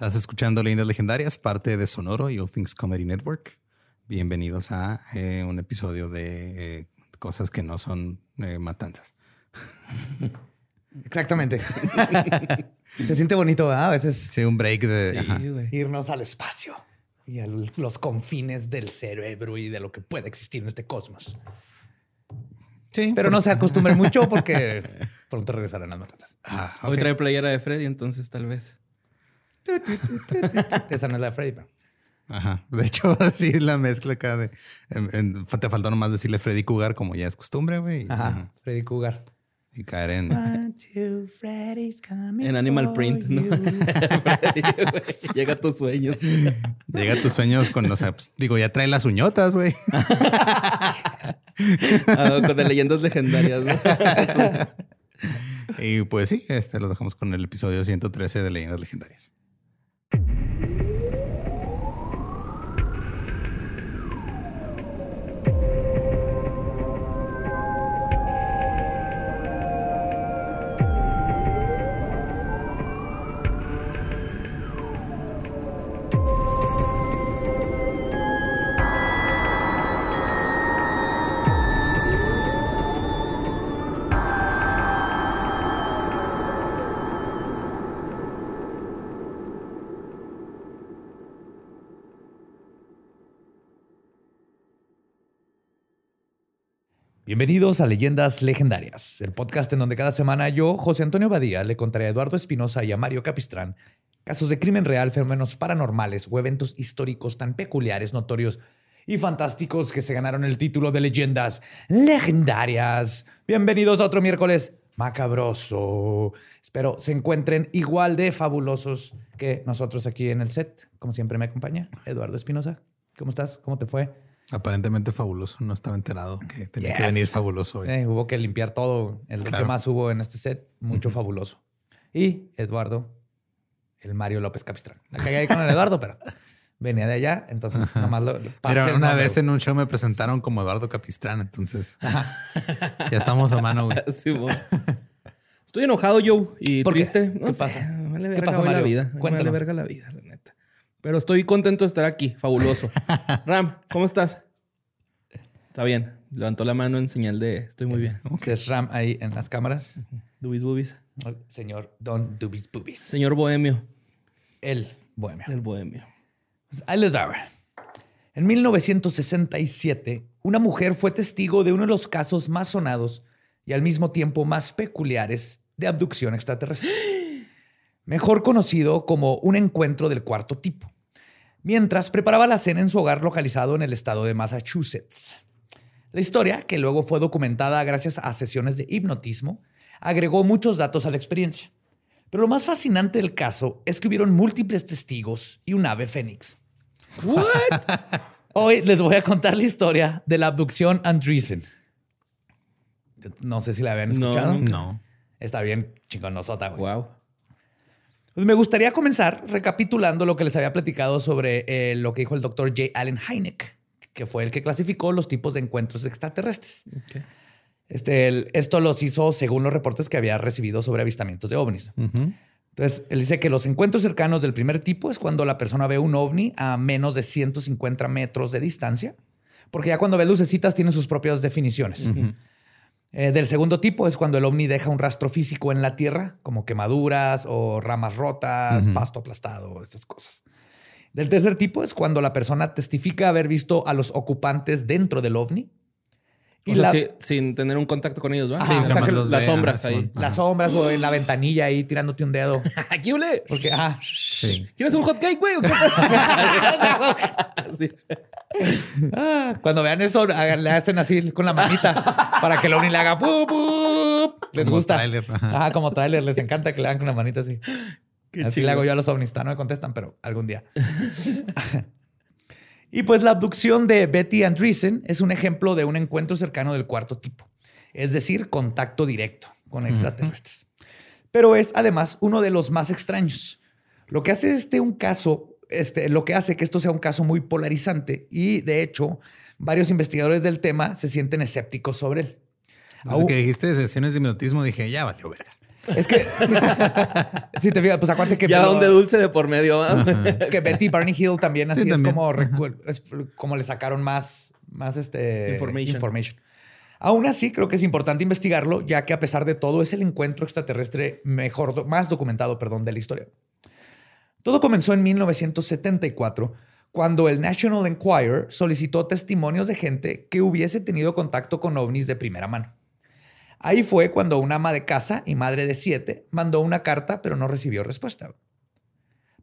Estás escuchando Leyendas Legendarias, parte de Sonoro y All Things Comedy Network. Bienvenidos a eh, un episodio de eh, cosas que no son eh, matanzas. Exactamente. Se siente bonito, ¿verdad? A veces. Sí, un break de irnos al espacio y a los confines del cerebro y de lo que puede existir en este cosmos. Sí. Pero no se acostumbren mucho porque pronto regresarán las matanzas. Ah, Hoy trae playera de Freddy, entonces tal vez. Esa no es la de Freddy, Ajá. De hecho, así la mezcla acá de. te faltó nomás decirle Freddy Cougar, como ya es costumbre, güey. Ajá. Freddy Cougar. Y caer en. en Animal Print, ¿no? Llega a tus sueños. Llega a tus sueños con, o sea, pues, digo, ya trae las uñotas, güey. Ah, con de leyendas legendarias, ¿no? y pues sí, este lo dejamos con el episodio 113 de Leyendas Legendarias. Bienvenidos a Leyendas Legendarias, el podcast en donde cada semana yo, José Antonio Badía, le contaré a Eduardo Espinosa y a Mario Capistrán casos de crimen real, fenómenos paranormales o eventos históricos tan peculiares, notorios y fantásticos que se ganaron el título de Leyendas Legendarias. Bienvenidos a otro miércoles macabroso. Espero se encuentren igual de fabulosos que nosotros aquí en el set. Como siempre me acompaña Eduardo Espinosa. ¿Cómo estás? ¿Cómo te fue? Aparentemente fabuloso. No estaba enterado que tenía que venir fabuloso. Eh, hubo que limpiar todo. El que más hubo en este set, mucho fabuloso. Y Eduardo, el Mario López Capistrán. Me caí ahí con el Eduardo, pero venía de allá. Entonces, nomás lo, Pero una vez en un show me presentaron como Eduardo Capistrán. Entonces, ya estamos a mano. Estoy enojado, Joe, y ¿Por triste. ¿Qué, pasa? ¿Qué pasa, Mario? la vida. Cuéntale verga la vida, la neta. Pero estoy contento de estar aquí. Fabuloso. Ram, ¿cómo estás? Está bien. Levantó la mano en señal de estoy muy bien. ¿Qué es Ram ahí en las cámaras? Dubis Bubis. señor Don Dubis Bubis. Señor Bohemio. El Bohemio. El Bohemio. Pues ahí les va. En 1967, una mujer fue testigo de uno de los casos más sonados y al mismo tiempo más peculiares de abducción extraterrestre. mejor conocido como un encuentro del cuarto tipo, mientras preparaba la cena en su hogar localizado en el estado de Massachusetts. La historia, que luego fue documentada gracias a sesiones de hipnotismo, agregó muchos datos a la experiencia. Pero lo más fascinante del caso es que hubieron múltiples testigos y un ave fénix. Hoy les voy a contar la historia de la abducción Andreessen. No sé si la habían escuchado. No. Está bien chingonosota, güey. Wow. Pues me gustaría comenzar recapitulando lo que les había platicado sobre eh, lo que dijo el doctor J. Allen Hynek, que fue el que clasificó los tipos de encuentros extraterrestres. Este, esto los hizo según los reportes que había recibido sobre avistamientos de ovnis. Entonces, él dice que los encuentros cercanos del primer tipo es cuando la persona ve un ovni a menos de 150 metros de distancia, porque ya cuando ve lucecitas tiene sus propias definiciones. Eh, del segundo tipo es cuando el ovni deja un rastro físico en la tierra, como quemaduras o ramas rotas, pasto aplastado, esas cosas. Del tercer tipo es cuando la persona testifica haber visto a los ocupantes dentro del ovni. Y sin tener un contacto con ellos, ¿no? sí, las sombras ahí. Las sombras o en la ventanilla ahí tirándote un dedo. ¿Qué hule? Porque, ah, ¿quieres un hot cake, güey? Ah, cuando vean eso, le hacen así con la manita para que el ovni le haga Les gusta. Ah, como trailer. Les encanta que le hagan con la manita así. así le hago yo a los ovnis. No me contestan, pero algún día. y pues la abducción de Betty Andreessen es un ejemplo de un encuentro cercano del cuarto tipo. Es decir, contacto directo con extraterrestres. Pero es además uno de los más extraños. Lo que hace este un caso este, lo que hace que esto sea un caso muy polarizante y de hecho varios investigadores del tema se sienten escépticos sobre él. Desde que dijiste sesiones de hipnotismo dije, ya valió verga. Es que si te fijas, pues acuérdate que ya donde dulce de por medio. que Betty Barney Hill también así es como es como le sacaron más más este information. Aún así, creo que es importante investigarlo, ya que a pesar de todo es el encuentro extraterrestre mejor, más documentado, perdón, de la historia. Todo comenzó en 1974, cuando el National Enquirer solicitó testimonios de gente que hubiese tenido contacto con ovnis de primera mano. Ahí fue cuando una ama de casa y madre de siete mandó una carta, pero no recibió respuesta.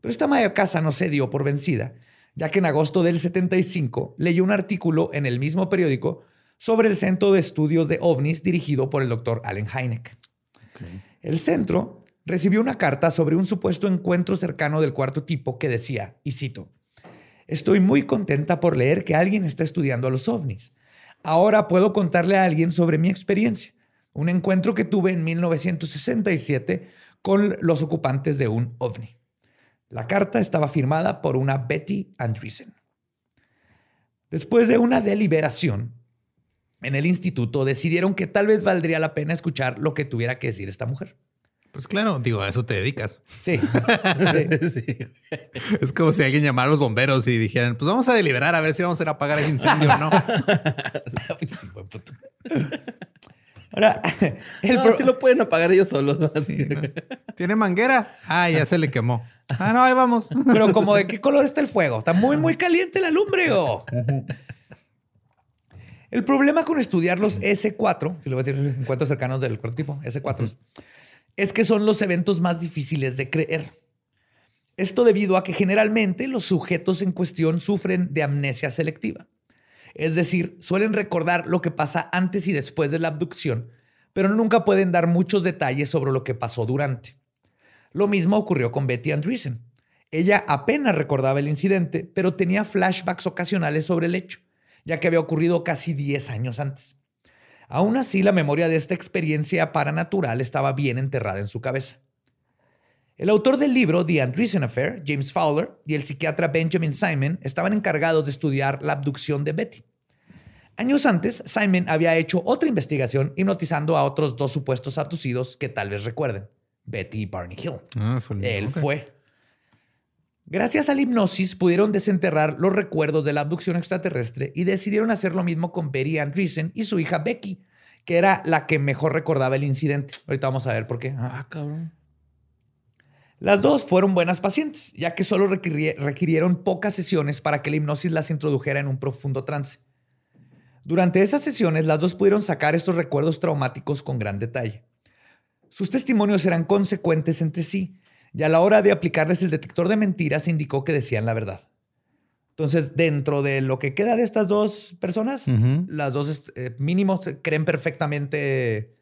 Pero esta ama de casa no se dio por vencida, ya que en agosto del 75 leyó un artículo en el mismo periódico sobre el Centro de Estudios de OVNIs dirigido por el doctor Allen Hynek. El centro recibió una carta sobre un supuesto encuentro cercano del cuarto tipo que decía, y cito, Estoy muy contenta por leer que alguien está estudiando a los ovnis. Ahora puedo contarle a alguien sobre mi experiencia. Un encuentro que tuve en 1967 con los ocupantes de un ovni. La carta estaba firmada por una Betty Andreessen. Después de una deliberación, en el instituto decidieron que tal vez valdría la pena escuchar lo que tuviera que decir esta mujer. Pues claro, digo, a eso te dedicas. Sí. Es como si alguien llamara a los bomberos y dijeran, pues vamos a deliberar a ver si vamos a ir a apagar el incendio o no. Ahora, el no, lo pueden apagar ellos solos. ¿Tiene manguera? Ah, ya se le quemó. Ah, no, ahí vamos. Pero como de qué color está el fuego. Está muy, muy caliente la lumbre. El problema con estudiar los S4, si lo voy a decir encuentros cercanos del cuarto tipo, S4, es que son los eventos más difíciles de creer. Esto debido a que generalmente los sujetos en cuestión sufren de amnesia selectiva. Es decir, suelen recordar lo que pasa antes y después de la abducción, pero nunca pueden dar muchos detalles sobre lo que pasó durante. Lo mismo ocurrió con Betty Andreessen. Ella apenas recordaba el incidente, pero tenía flashbacks ocasionales sobre el hecho ya que había ocurrido casi 10 años antes. Aún así, la memoria de esta experiencia paranatural estaba bien enterrada en su cabeza. El autor del libro The Andreessen Affair, James Fowler, y el psiquiatra Benjamin Simon estaban encargados de estudiar la abducción de Betty. Años antes, Simon había hecho otra investigación hipnotizando a otros dos supuestos abducidos que tal vez recuerden, Betty y Barney Hill. Ah, Él fue. Gracias a la hipnosis pudieron desenterrar los recuerdos de la abducción extraterrestre y decidieron hacer lo mismo con Betty Andreessen y su hija Becky, que era la que mejor recordaba el incidente. Ahorita vamos a ver por qué. Ah, cabrón. Las dos fueron buenas pacientes, ya que solo requirieron pocas sesiones para que la hipnosis las introdujera en un profundo trance. Durante esas sesiones, las dos pudieron sacar estos recuerdos traumáticos con gran detalle. Sus testimonios eran consecuentes entre sí, y a la hora de aplicarles el detector de mentiras indicó que decían la verdad. Entonces, dentro de lo que queda de estas dos personas, las dos eh, mínimos creen perfectamente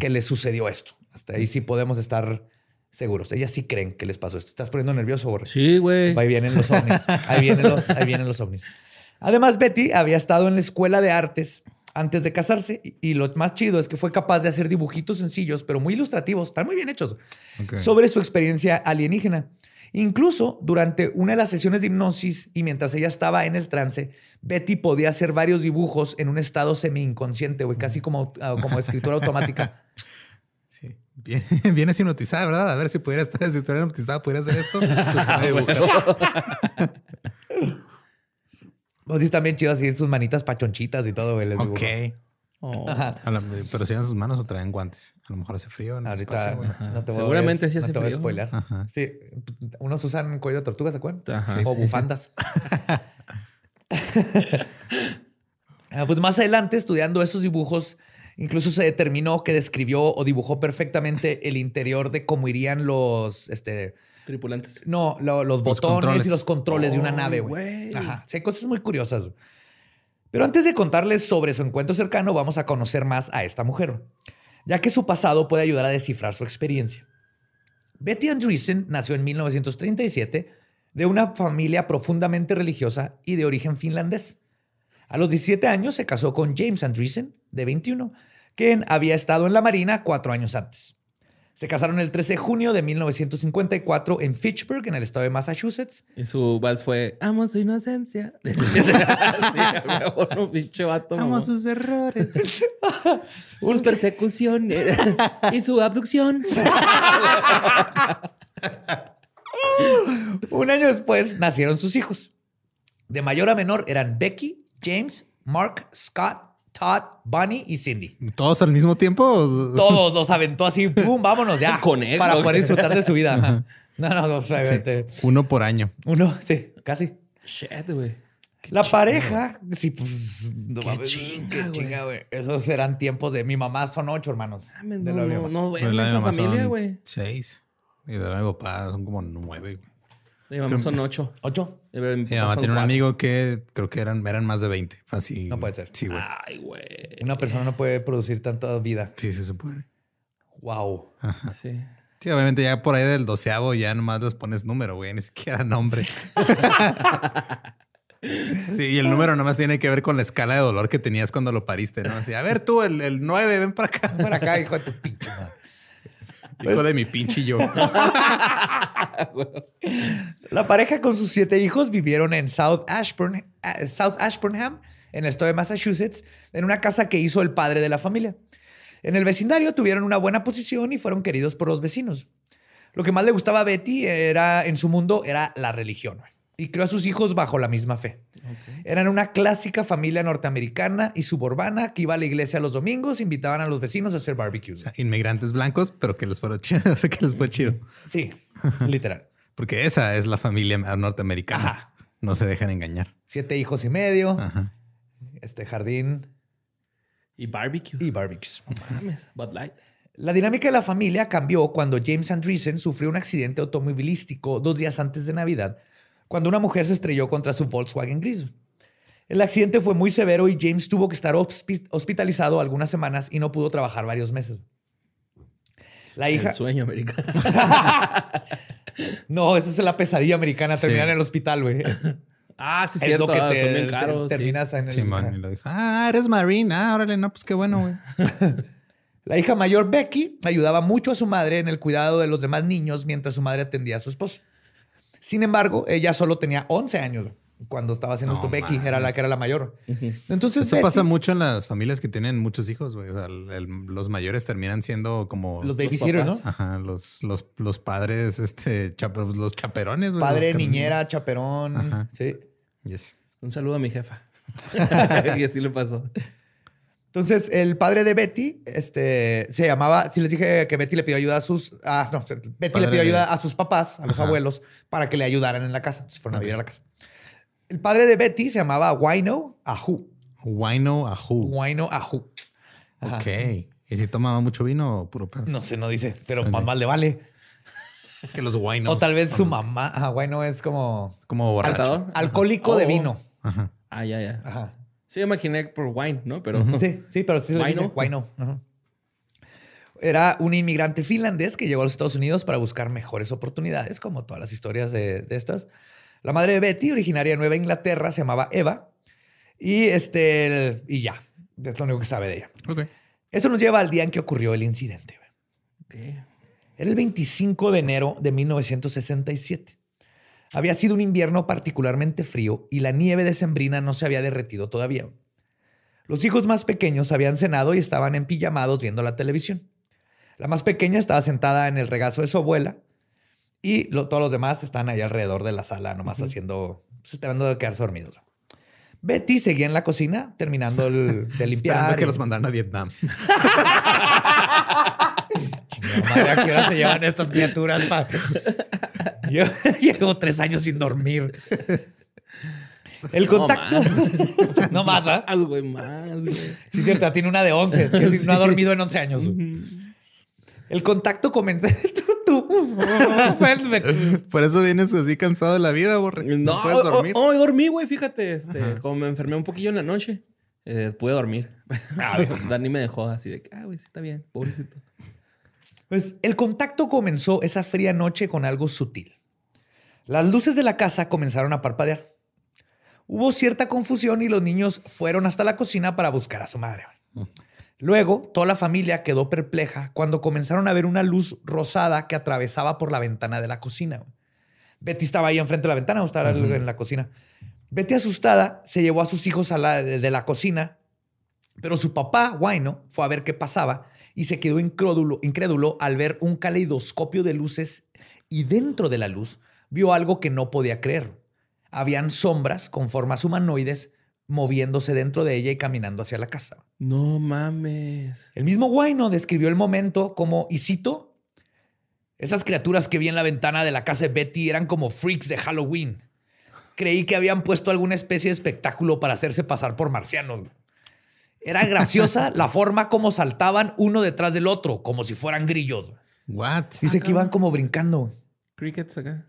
que les sucedió esto. Hasta ahí sí podemos estar seguros. Ellas sí creen que les pasó esto. ¿Estás poniendo nervioso, Borre? Sí, güey. Ahí vienen los ovnis. Ahí vienen los, ahí vienen los ovnis. Además, Betty había estado en la escuela de artes antes de casarse. Y lo más chido es que fue capaz de hacer dibujitos sencillos, pero muy ilustrativos, están muy bien hechos, sobre su experiencia alienígena. Incluso durante una de las sesiones de hipnosis y mientras ella estaba en el trance, Betty podía hacer varios dibujos en un estado semi-inconsciente, güey, casi como, ah, como escritura automática. Bien hipnotizada, ¿verdad? A ver si pudiera estar, si estuviera hipnotizada, pudiera hacer esto. Pues sí, están bien chidos así, sus manitas pachonchitas y todo, güey. ok. Oh. pero si eran sus manos o traen guantes. A lo mejor hace frío. En Ahorita no te Seguramente sí hace no te Voy a spoiler. Sí. Unos usan cuello de tortuga, ¿se acuerdan? O bufandas. Ah, pues más adelante, estudiando esos dibujos, incluso se determinó que describió o dibujó perfectamente el interior de cómo irían los, este, Tripulantes. No, los, botones y los controles de una nave, güey. Ajá. Sí, hay cosas muy curiosas. Pero antes de contarles sobre su encuentro cercano, vamos a conocer más a esta mujer, ya que su pasado puede ayudar a descifrar su experiencia. Betty Andreessen nació en 1937 de una familia profundamente religiosa y de origen finlandés. A los 17 años se casó con James Andreessen, de 21, quien había estado en la Marina cuatro años antes. Se casaron el 13 de junio de 1954 en Fitchburg, en el estado de Massachusetts. Y su vals fue Amo su inocencia. sí, Amo sus errores. sus persecuciones y su abducción. Un año después nacieron sus hijos. De mayor a menor eran Becky, James, Mark, Scott, Todd, Bunny y Cindy. ¿Todos al mismo tiempo? Todos los aventó así, ¡pum! Vámonos ya. Con él. Para poder disfrutar de su vida. No, no, no. Uno por año. Uno, sí, casi. Shit, güey. La pareja, sí, pues. No, qué chinga, chinga, güey. Esos eran tiempos de mi mamá, son ocho hermanos. no, no, no, pues esa familia, güey. Seis. Y de la mi papá son como nueve. Mi mamá son ocho. ¿Ocho? Mi mamá tiene un amigo que creo que eran, eran más de 20. Fácil. No puede ser. Sí, güey. Ay, güey. Una persona no puede producir tanta vida. Sí, sí se puede. Wow. Sí. Sí, obviamente ya por ahí del doceavo ya nomás les pones número, güey, ni siquiera nombre. sí, y el número nomás tiene que ver con la escala de dolor que tenías cuando lo pariste, ¿no? Así, a ver tú, el, el 9, ven para acá. Ven para acá, hijo de tu pinche Hijo de mi pinche yo. La pareja con sus siete hijos vivieron en South, Ashburn, eh, South Ashburnham, en el estado de Massachusetts, en una casa que hizo el padre de la familia. En el vecindario tuvieron una buena posición y fueron queridos por los vecinos. Lo que más le gustaba a Betty era, en su mundo era la religión y crió a sus hijos bajo la misma fe. Eran una clásica familia norteamericana y suburbana que iba a la iglesia los domingos, invitaban a los vecinos a hacer barbecue. inmigrantes blancos, pero que les, fueron chido, que les fue chido. Sí, literal. Porque esa es la familia norteamericana. No se dejan engañar. Siete hijos y medio. Este jardín. Y barbecues. Y barbecues. Bud Light. La dinámica de la familia cambió cuando James Andreessen sufrió un accidente automovilístico dos días antes de Navidad cuando una mujer se estrelló contra su Volkswagen gris. El accidente fue muy severo y James tuvo que estar hospitalizado algunas semanas y no pudo trabajar varios meses. La hija. El sueño americano. no, esa es la pesadilla americana, terminar en el hospital, güey. Ah, sí, es cierto. que ah, te, terminas en el. Sí, y lo dijo. Ah, eres marina. Ah, órale, no, pues qué bueno, güey. La hija mayor, Becky, ayudaba mucho a su madre en el cuidado de los demás niños mientras su madre atendía a su esposo. Sin embargo, ella solo tenía 11 años cuando estaba haciendo esto. Becky era la que era la mayor. Entonces, eso pasa mucho en las familias que tienen muchos hijos, güey. O sea, los mayores terminan siendo como los babysitters, ¿no? Ajá, los, los, padres, este, los chaperones, güey. Padre, niñera, chaperón. Ajá. Sí. Un saludo a mi jefa. y así le pasó. Entonces, el padre de Betty este, se llamaba, si les dije que Betty le pidió ayuda a sus, ah, no, Betty le pidió ayuda a sus papás, a los abuelos, para que le ayudaran en la casa. Entonces fueron a vivir a la casa. El padre de Betty se llamaba Wino Ahu. Wino Ahu. Wino Ahu. Ok. ¿Y si tomaba mucho vino o puro pedo? No sé, no dice, pero más mal le vale. Es que los winos. O tal vez su mamá. Ajá, wino es como. Es como borracho. alcohólico de oh. vino. Ajá. Ah, ya, ya. Ajá. Sí, imaginé por wine, ¿no? Pero... Sí, sí, pero sí se dice wine. Era un inmigrante finlandés que llegó a los Estados Unidos para buscar mejores oportunidades, como todas las historias de, estas. La madre de Betty, originaria de Nueva Inglaterra, se llamaba Eva. Y este, y ya, es lo único que sabe de ella. Okay. Eso nos lleva al día en que ocurrió el incidente. Okay. Era el 25 de enero de 1967. Había sido un invierno particularmente frío y la nieve de sembrina no se había derretido todavía. Los hijos más pequeños habían cenado y estaban empillamados viendo la televisión. La más pequeña estaba sentada en el regazo de su abuela y todos los demás estaban ahí alrededor de la sala, nomás haciendo, pues, esperando de quedarse dormidos. Betty seguía en la cocina terminando de limpiar. Esperando que los mandaran a Vietnam. madre, ¿a qué hora se llevan estas criaturas? Yo llevo tres años sin dormir. El contacto. No más, ¿verdad? Más, güey, más, güey. Sí, cierto. Tiene una de 11, que no ha dormido en 11 años. El contacto comenzó. tú, Por eso vienes así cansado de la vida, borre. No, puedes dormir. Hoy dormí, güey, fíjate. Este, como me enfermé un poquillo en la noche, eh, pude dormir. Ah, Dani me dejó así de que, ah, güey, sí está bien, pobrecito. Pues el contacto comenzó esa fría noche con algo sutil. Las luces de la casa comenzaron a parpadear. Hubo cierta confusión y los niños fueron hasta la cocina para buscar a su madre. Luego, toda la familia quedó perpleja cuando comenzaron a ver una luz rosada que atravesaba por la ventana de la cocina. Betty estaba ahí enfrente de la ventana, o estaba en la cocina. Betty, asustada, se llevó a sus hijos a la, de, la cocina, pero su papá, Guayno, fue a ver qué pasaba y se quedó incrédulo, incrédulo al ver un caleidoscopio de luces y dentro de la luz vio algo que no podía creer. Habían sombras con formas humanoides moviéndose dentro de ella y caminando hacia la casa. No mames. El mismo Guayno describió el momento como, y cito, esas criaturas que vi en la ventana de la casa de Betty eran como freaks de Halloween. Creí que habían puesto alguna especie de espectáculo para hacerse pasar por marcianos. Era graciosa la forma como saltaban uno detrás del otro, como si fueran grillos. What? Dice que iban como brincando. Crickets acá.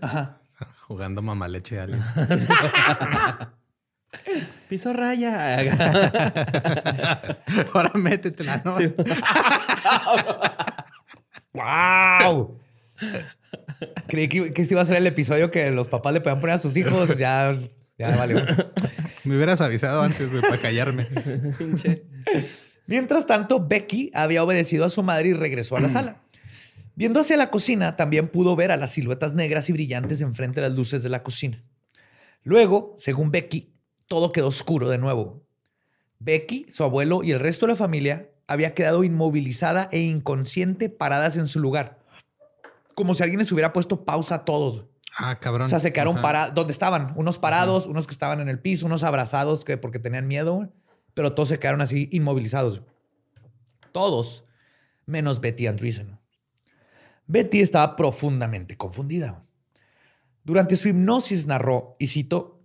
Ajá. Jugando mamaleche a alguien. Piso raya. Ahora métetela, ¿no? ¡Wow! Creí que, que, este iba a ser el episodio que los papás le podían poner a sus hijos. Ya, ya vale. Me hubieras avisado antes para callarme. Mientras tanto, Becky había obedecido a su madre y regresó a la sala. Viendo hacia la cocina, también pudo ver a las siluetas negras y brillantes enfrente de las luces de la cocina. Luego, según Becky, todo quedó oscuro de nuevo. Becky, su abuelo y el resto de la familia había quedado inmovilizada e inconsciente paradas en su lugar. Como si alguien les hubiera puesto pausa a todos. Ah, cabrón. O sea, se quedaron parados. ¿Dónde estaban? Unos parados, unos que estaban en el piso, unos abrazados que porque tenían miedo, pero todos se quedaron así inmovilizados. Todos, menos Betty Andreessen. Betty estaba profundamente confundida. Durante su hipnosis narró, y cito,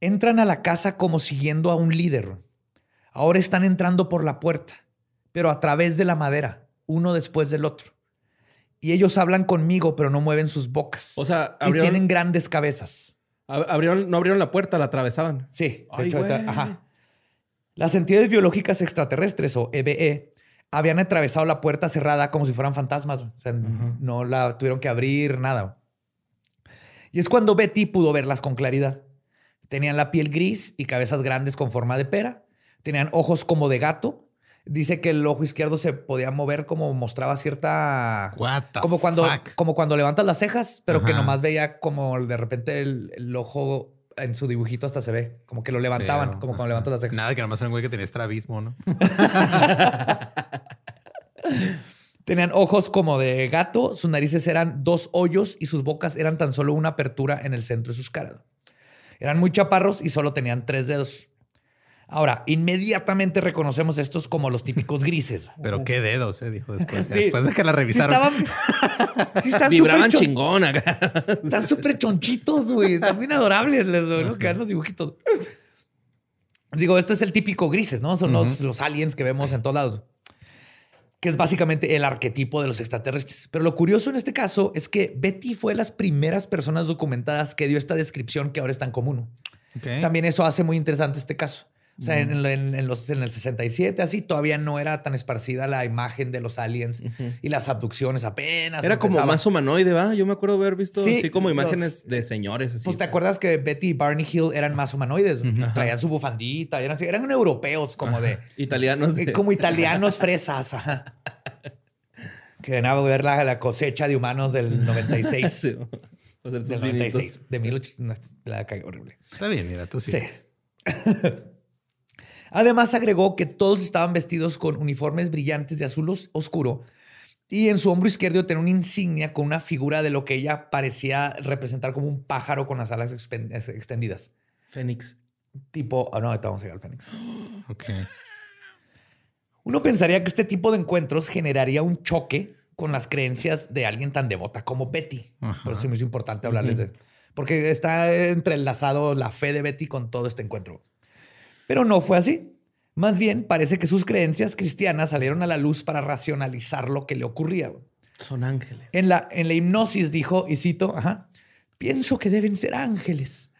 Entran a la casa como siguiendo a un líder. Ahora están entrando por la puerta, pero a través de la madera, uno después del otro. Y ellos hablan conmigo, pero no mueven sus bocas. O sea, y tienen grandes cabezas. Abrieron, no abrieron la puerta, la atravesaban. Sí, de hecho, ajá. Las entidades biológicas extraterrestres o EBE habían atravesado la puerta cerrada como si fueran fantasmas. O sea, no la tuvieron que abrir, nada. Y es cuando Betty pudo verlas con claridad. Tenían la piel gris y cabezas grandes con forma de pera. Tenían ojos como de gato. Dice que el ojo izquierdo se podía mover como mostraba cierta. como cuando, como cuando levantas las cejas, pero que nomás veía como de repente el, ojo en su dibujito hasta se ve. Como que lo levantaban, como cuando levantas las cejas. Nada, que nomás era un güey que tenía estrabismo, ¿no? Tenían ojos como de gato, sus narices eran dos hoyos y sus bocas eran tan solo una apertura en el centro de sus caras. Eran muy chaparros y solo tenían tres dedos. Ahora, inmediatamente reconocemos estos como los típicos grises. Pero qué dedos, eh, dijo después. Después de que la revisaron. estaban, Vibraban chingón acá. Están súper chonchitos, güey. Están bien adorables. Les ¿no? quedan los dibujitos. Digo, esto es el típico grises, ¿no? Son los, los aliens que vemos en todos lados que es básicamente el arquetipo de los extraterrestres. Pero lo curioso en este caso es que Betty fue de las primeras personas documentadas que dio esta descripción que ahora es tan común. También eso hace muy interesante este caso. O sea, en, los, en el 67, así, todavía no era tan esparcida la imagen de los aliens y las abducciones apenas. Era como más humanoide, ¿va? Yo me acuerdo haber visto así como imágenes de señores. Así. Pues te acuerdas que Betty y Barney Hill eran más humanoides. Traían su bufandita, eran, eran europeos como de... Italianos. Como italianos fresas. Que venía a ver la, cosecha de humanos del 96. O sea, del 96. De 1800. La cagué horrible. Está bien, mira, tú sí. Sí. Además agregó que todos estaban vestidos con uniformes brillantes de azul oscuro y en su hombro izquierdo tenía una insignia con una figura de lo que ella parecía representar como un pájaro con las alas extendidas. Fénix. Tipo, oh, no, ahorita vamos a llegar al Fénix. Ok. Uno pensaría que este tipo de encuentros generaría un choque con las creencias de alguien tan devota como Betty. Por eso es muy importante hablarles de... Porque está entrelazado la fe de Betty con todo este encuentro. Pero no fue así. Más bien, parece que sus creencias cristianas salieron a la luz para racionalizar lo que le ocurría. Son ángeles. En la, en la hipnosis dijo, y cito, pienso que deben ser ángeles,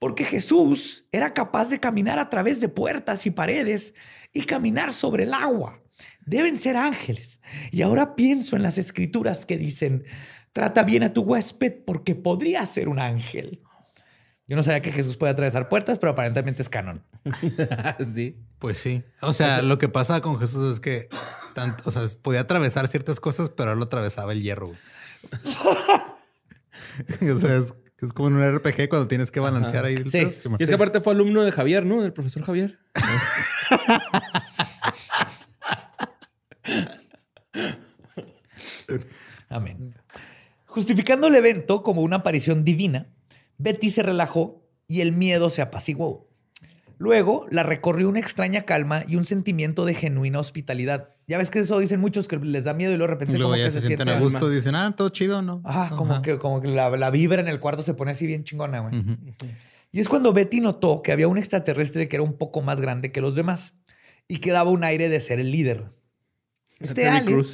porque Jesús era capaz de caminar a través de puertas y paredes y caminar sobre el agua. Deben ser ángeles. Y ahora pienso en las escrituras que dicen, trata bien a tu huésped porque podría ser un ángel. Yo no sabía que Jesús puede atravesar puertas, pero aparentemente es canon. sí. Pues sí. O sea, lo que pasa con Jesús es que tanto, o sea, podía atravesar ciertas cosas, pero él lo atravesaba el hierro. o sea, es, como en un RPG cuando tienes que balancear ahí. sí. Y es que aparte fue alumno de Javier, ¿no? Del profesor Javier. Amén. Justificando el evento como una aparición divina, Betty se relajó y el miedo se apaciguó. Luego la recorrió una extraña calma y un sentimiento de genuina hospitalidad. Ya ves que eso dicen muchos que les da miedo y luego de repente como que se, sienten a gusto, dicen, ah, todo chido, ¿no? Ajá, como que, como que la, vibra en el cuarto se pone así bien chingona, güey. Y es cuando Betty notó que había un extraterrestre que era un poco más grande que los demás y que daba un aire de ser el líder. Este alien,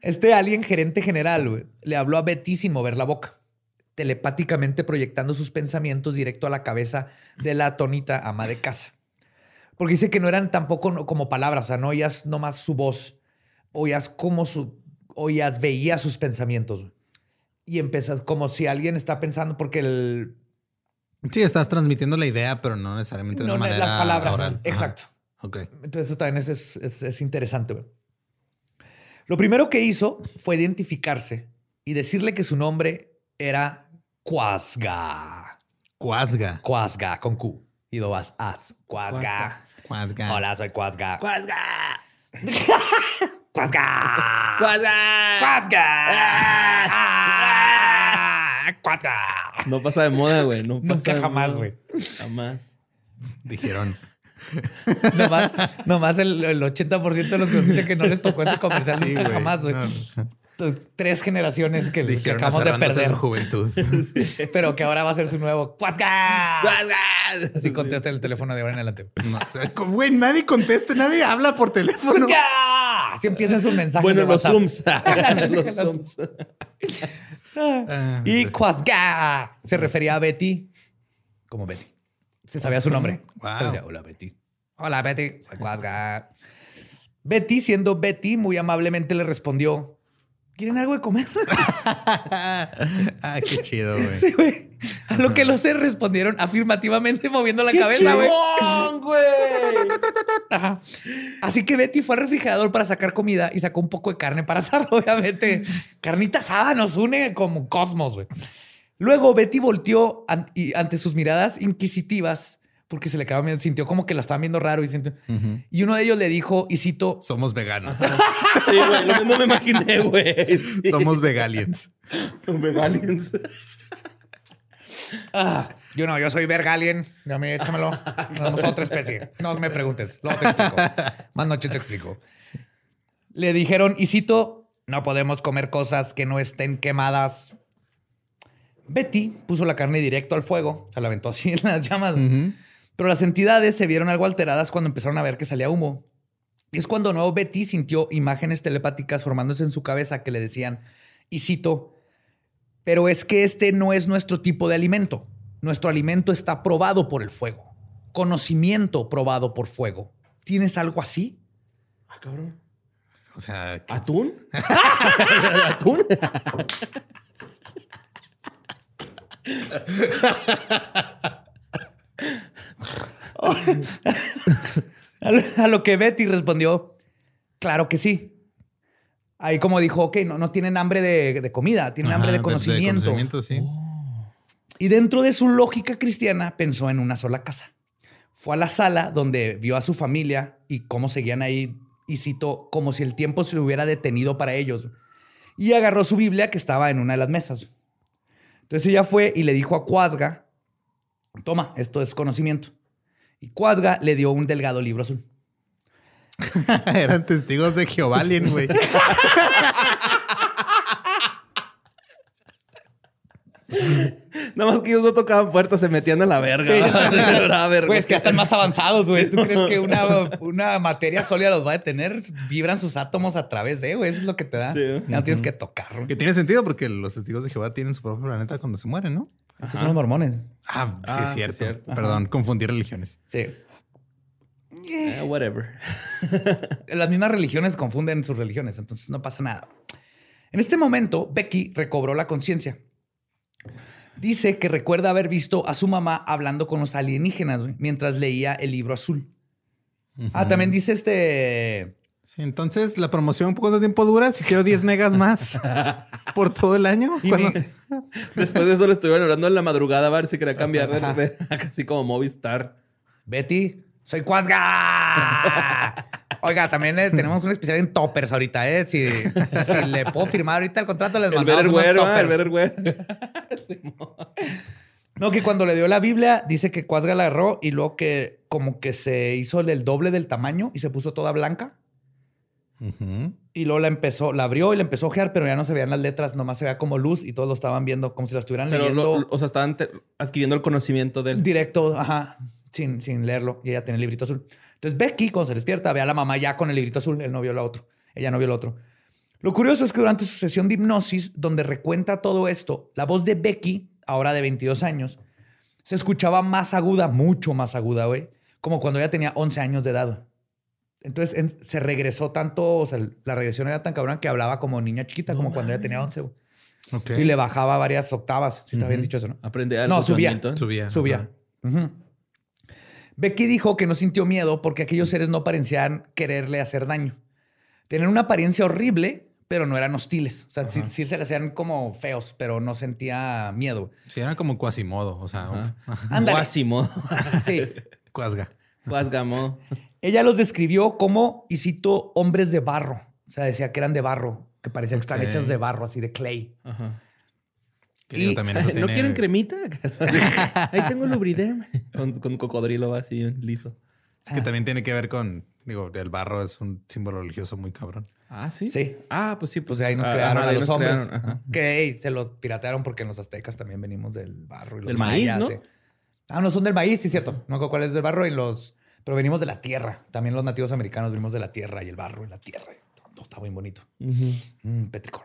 este alien, gerente general, le habló a Betty sin mover la boca, telepáticamente proyectando sus pensamientos directo a la cabeza de la atónita ama de casa. Porque dice que no eran tampoco como palabras, o sea, no oías nomás su voz, oías como su, oías, veías sus pensamientos. Y empezas como si alguien está pensando, porque el... Sí, estás transmitiendo la idea, pero no necesariamente de una manera las palabras. Exacto. Ok. Entonces eso también es, interesante. Lo primero que hizo fue identificarse y decirle que su nombre era Quasga. Quasga. Quasga, con Q. Y dos as. Quasga. Quasga. Hola, soy Quasga. Quasga. Quasga. Quasga. Quasga. No pasa de moda, güey. No pasa Nunca jamás, güey. Jamás. Dijeron. nomás, el, 80% de los que escuchan que no les tocó ese comercial nunca jamás, güey. Tres generaciones que, que acabamos de perder. su juventud. Pero que ahora va a ser su nuevo ¡Cuatga! Así contesta el teléfono de ahora en adelante. Güey, nadie contesta, nadie habla por teléfono. Así empiezan sus mensajes. Bueno, los Zooms. los Zooms. Ah, y Quasga se refería a Betty como Betty. Se sabía su nombre. Se decía, hola Betty. Hola Betty, soy. Betty, siendo Betty, muy amablemente le respondió, ¿Quieren algo de comer? ah, qué chido, güey. Sí, güey. A lo que los seres respondieron afirmativamente moviendo la cabeza, güey. güey! Así que Betty fue al refrigerador para sacar comida y sacó un poco de carne para asar, obviamente. Carnita asada nos une como cosmos, güey. Luego Betty volteó ante sus miradas inquisitivas porque se le acabó sintió como que la estaban viendo raro y Y uno de ellos le dijo, y cito, somos veganos. sí, güey, lo mismo me imaginé, güey. Somos vegaliens. vegaliens. Ah, yo no, yo soy vergalien. Ya me échamelo. Somos otra especie. No me preguntes. Luego te explico. Más noche te explico. Le dijeron, y cito, no podemos comer cosas que no estén quemadas. Betty puso la carne directo al fuego. Se la aventó así en las llamas. Pero las entidades se vieron algo alteradas cuando empezaron a ver que salía humo. Y es cuando nuevo Betty sintió imágenes telepáticas formándose en su cabeza que le decían, y cito, pero es que este no es nuestro tipo de alimento. Nuestro alimento está probado por el fuego. Conocimiento probado por fuego. ¿Tienes algo así? Ah, cabrón. O sea, ¿atún? ¿Atún? a lo que Betty respondió, claro que sí. Ahí como dijo, ok, no, no tienen hambre de, comida, tienen hambre de conocimiento. Y dentro de su lógica cristiana pensó en una sola casa. Fue a la sala donde vio a su familia y cómo seguían ahí, y citó, como si el tiempo se hubiera detenido para ellos. Y agarró su Biblia que estaba en una de las mesas. Entonces ella fue y le dijo a Cuasga, toma, esto es conocimiento. Y Cuasga le dio un delgado libro azul. Eran testigos de Jehová, güey. Nada más que ellos no tocaban puertas, se metían a la verga. pues que están más avanzados, güey. ¿Tú crees que una, materia sólida los va a detener? Vibran sus átomos a través de, güey. Eso es lo que te da. No tienes que tocar. Que tiene sentido porque los testigos de Jehová tienen su propio planeta cuando se mueren, ¿no? Esos son los mormones. Ah, sí, es ah, cierto. Perdón, confundí religiones. Sí. Eh, whatever. Las mismas religiones confunden sus religiones, entonces no pasa nada. En este momento, Becky recobró la conciencia. Dice que recuerda haber visto a su mamá hablando con los alienígenas mientras leía el libro azul. Ah, también dice este. Sí, entonces la promoción, ¿cuánto tiempo dura? Si quiero 10 megas más por todo el año. Después de eso le estuvieron orando en la madrugada a ver si quería cambiar así como Movistar. Betty, soy Cuasga. Oiga, también eh, tenemos un especial en toppers ahorita, ¿eh? Si, le puedo firmar ahorita el contrato, les mandamos unos toppers. no, que cuando le dio la Biblia, dice que Cuasga la agarró y luego que como que se hizo el doble del tamaño y se puso toda blanca. Y luego la empezó, la abrió y la empezó a ojear, pero ya no se veían las letras, nomás se veía como luz y todos lo estaban viendo como si la estuvieran leyendo. o sea, estaban adquiriendo el conocimiento del. Directo, ajá, sin, sin leerlo. Y ella tenía el librito azul. Entonces Becky, cuando se despierta, ve a la mamá ya con el librito azul. Él no vio la otro. Ella no vio el otro. Lo curioso es que durante su sesión de hipnosis, donde recuenta todo esto, la voz de Becky, ahora de 22 años, se escuchaba más aguda, mucho más aguda, güey, como cuando ella tenía 11 años de edad. Entonces se regresó tanto, o sea, la regresión era tan cabrón que hablaba como niña chiquita, como cuando ella tenía 11. Y le bajaba varias octavas, si está bien dicho eso, ¿no? Aprende algo. No, subía. Subía. Subía. Becky dijo que no sintió miedo porque aquellos seres no parecían quererle hacer daño. Tenían una apariencia horrible, pero no eran hostiles. O sea, sí, se le hacían como feos, pero no sentía miedo. Sí, eran como Quasimodo. O sea, Quasimodo. sí. Cuasga. Cuasgamo. Ella los describió como, y cito, hombres de barro. O sea, decía que eran de barro, que parecían que estaban hechos de barro, así de clay. Ajá. ¿No quieren cremita? Ahí tengo lubridem. Con, con, cocodrilo así liso. que también tiene que ver con, digo, el barro es un símbolo religioso muy cabrón. Ah, sí. Sí. Ah, pues sí. Pues de ahí nos ah, crearon a los hombres. Que se lo piratearon porque en los aztecas también venimos del barro. Y del maíz, ¿no? Ah, no, son del maíz, sí, cierto. No sé cuál es del barro y los... Pero venimos de la tierra. También los nativos americanos venimos de la tierra y el barro y la tierra. Todo está muy bonito. Uh petricor.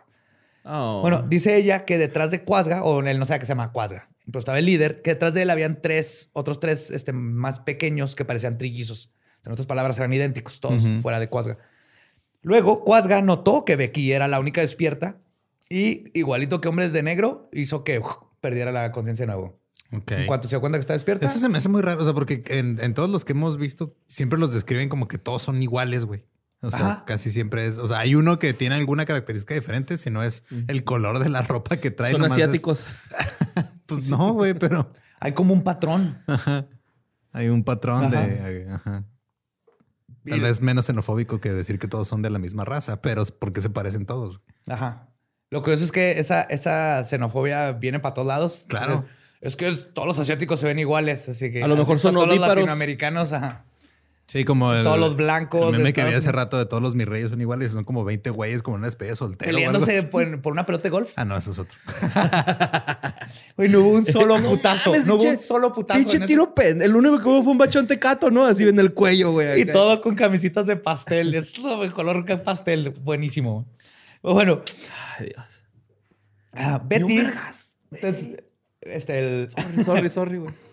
Oh. Bueno, dice ella que detrás de Cuasga, o él no sé que se llama Cuasga, pero estaba el líder, que detrás de él habían tres, otros tres este, más pequeños que parecían trillizos. En otras palabras, eran idénticos, todos fuera de Cuasga. Luego, Cuasga notó que Becky era la única despierta y, igualito que Hombres de Negro, hizo que perdiera la conciencia de nuevo. En cuanto se dio cuenta que está despierta. Eso se me hace muy raro, o sea, porque en, en todos los que hemos visto, siempre los describen como que todos son iguales, güey. O sea, casi siempre es. O sea, hay uno que tiene alguna característica diferente, si no es el color de la ropa que trae. Son asiáticos. pues no, güey, pero. Hay como un patrón. Hay un patrón de. Ajá. Tal vez menos xenofóbico que decir que todos son de la misma raza, pero porque se parecen todos. Ajá. Lo curioso es que esa, esa xenofobia viene para todos lados. Claro. Es que todos los asiáticos se ven iguales, así que. A lo mejor son todos los latinoamericanos. Ajá. Sí, como el, todos los blancos. El meme que había hace rato de todos los mis reyes son iguales, son como 20 güeyes como una especie de soltero. Peleándose por, una pelota de golf. Ah, no, eso es otro. Güey, no hubo un solo putazo. No, hubo un solo putazo. Pinche tiro pen. El único que hubo fue un bachón tecato, ¿no? Así en el cuello, güey. Y todo con camisitas de pastel. Es lo color que pastel. Buenísimo. Bueno. Ay, Dios. Ah, Betty. Este, el. Sorry, sorry, güey.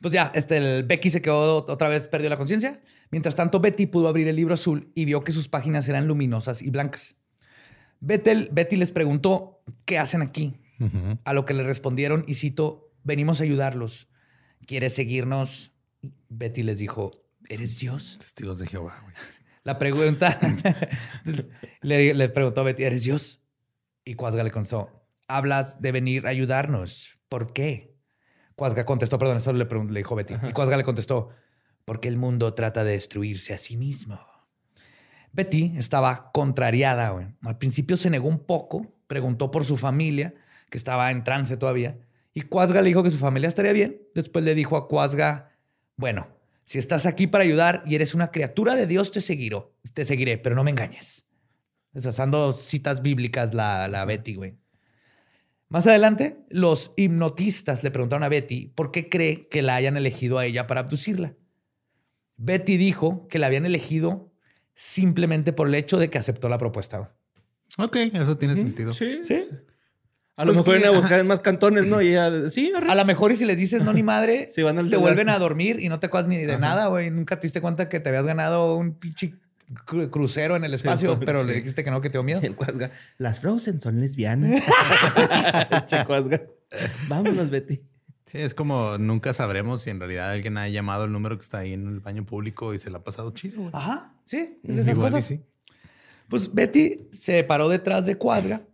Pues ya, este, el Becky se quedó otra vez, perdió la conciencia. Mientras tanto, Betty pudo abrir el libro azul y vio que sus páginas eran luminosas y blancas. Betty les preguntó, ¿qué hacen aquí? A lo que le respondieron, y cito, venimos a ayudarlos. ¿Quieres seguirnos? Betty les dijo, ¿eres Dios? Testigos de Jehová, güey. La pregunta, le, le, preguntó a Betty, ¿eres Dios? Y Cuasga le contestó, hablas de venir a ayudarnos. ¿Por qué? Cuasga contestó, perdón, eso le, le dijo Betty. Y Cuasga le contestó, porque el mundo trata de destruirse a sí mismo. Betty estaba contrariada. Güey. Al principio se negó un poco, preguntó por su familia, que estaba en trance todavía, y Cuasga le dijo que su familia estaría bien. Después le dijo a Cuasga, bueno, si estás aquí para ayudar y eres una criatura de Dios, te seguiré, te seguiré, pero no me engañes. Usando citas bíblicas la, la Betty, güey. Más adelante, los hipnotistas le preguntaron a Betty por qué cree que la hayan elegido a ella para abducirla. Betty dijo que la habían elegido simplemente por el hecho de que aceptó la propuesta. Ok, eso tiene sentido. Sí. ¿Sí? A lo pues mejor a buscar en más cantones, ¿no? Y sí, A lo mejor y si les dices no ni madre, te vuelven a dormir y no te acuerdas ni de nada, güey. Nunca te diste cuenta que te habías ganado un pinche crucero en el espacio, pero le dijiste que no, que te dio miedo. Las Frozen son lesbianas. Vámonos, Betty. Sí, es como nunca sabremos si en realidad alguien ha llamado el número que está ahí en el baño público y se le ha pasado chido. Ajá, sí, es de esas cosas. Pues Betty se paró detrás de Cuasga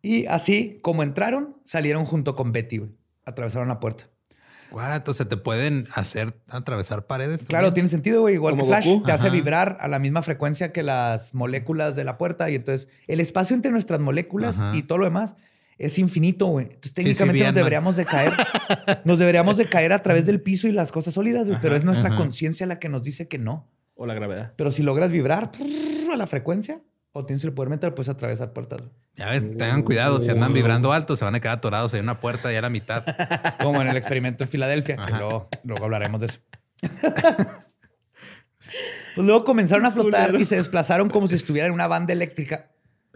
y así como entraron, salieron junto con Betty, güey. Atravesaron la puerta. Guau, entonces te pueden hacer atravesar paredes. Claro, tiene sentido, güey. Igual que Flash te hace vibrar a la misma frecuencia que las moléculas de la puerta. Y entonces el espacio entre nuestras moléculas y todo lo demás es infinito, güey. Entonces técnicamente nos deberíamos de caer. nos deberíamos de caer a través del piso y las cosas sólidas, güey. Pero es nuestra conciencia la que nos dice que no. O la gravedad. Pero si logras vibrar a la frecuencia, o tienes el poder mental, puedes atravesar puertas. Ya ves, tengan cuidado. Si andan vibrando alto, se van a quedar atorados en una puerta ya a la mitad. Como en el experimento en Filadelfia, que luego, luego hablaremos de eso. pues luego comenzaron a flotar y se desplazaron como si estuvieran en una banda eléctrica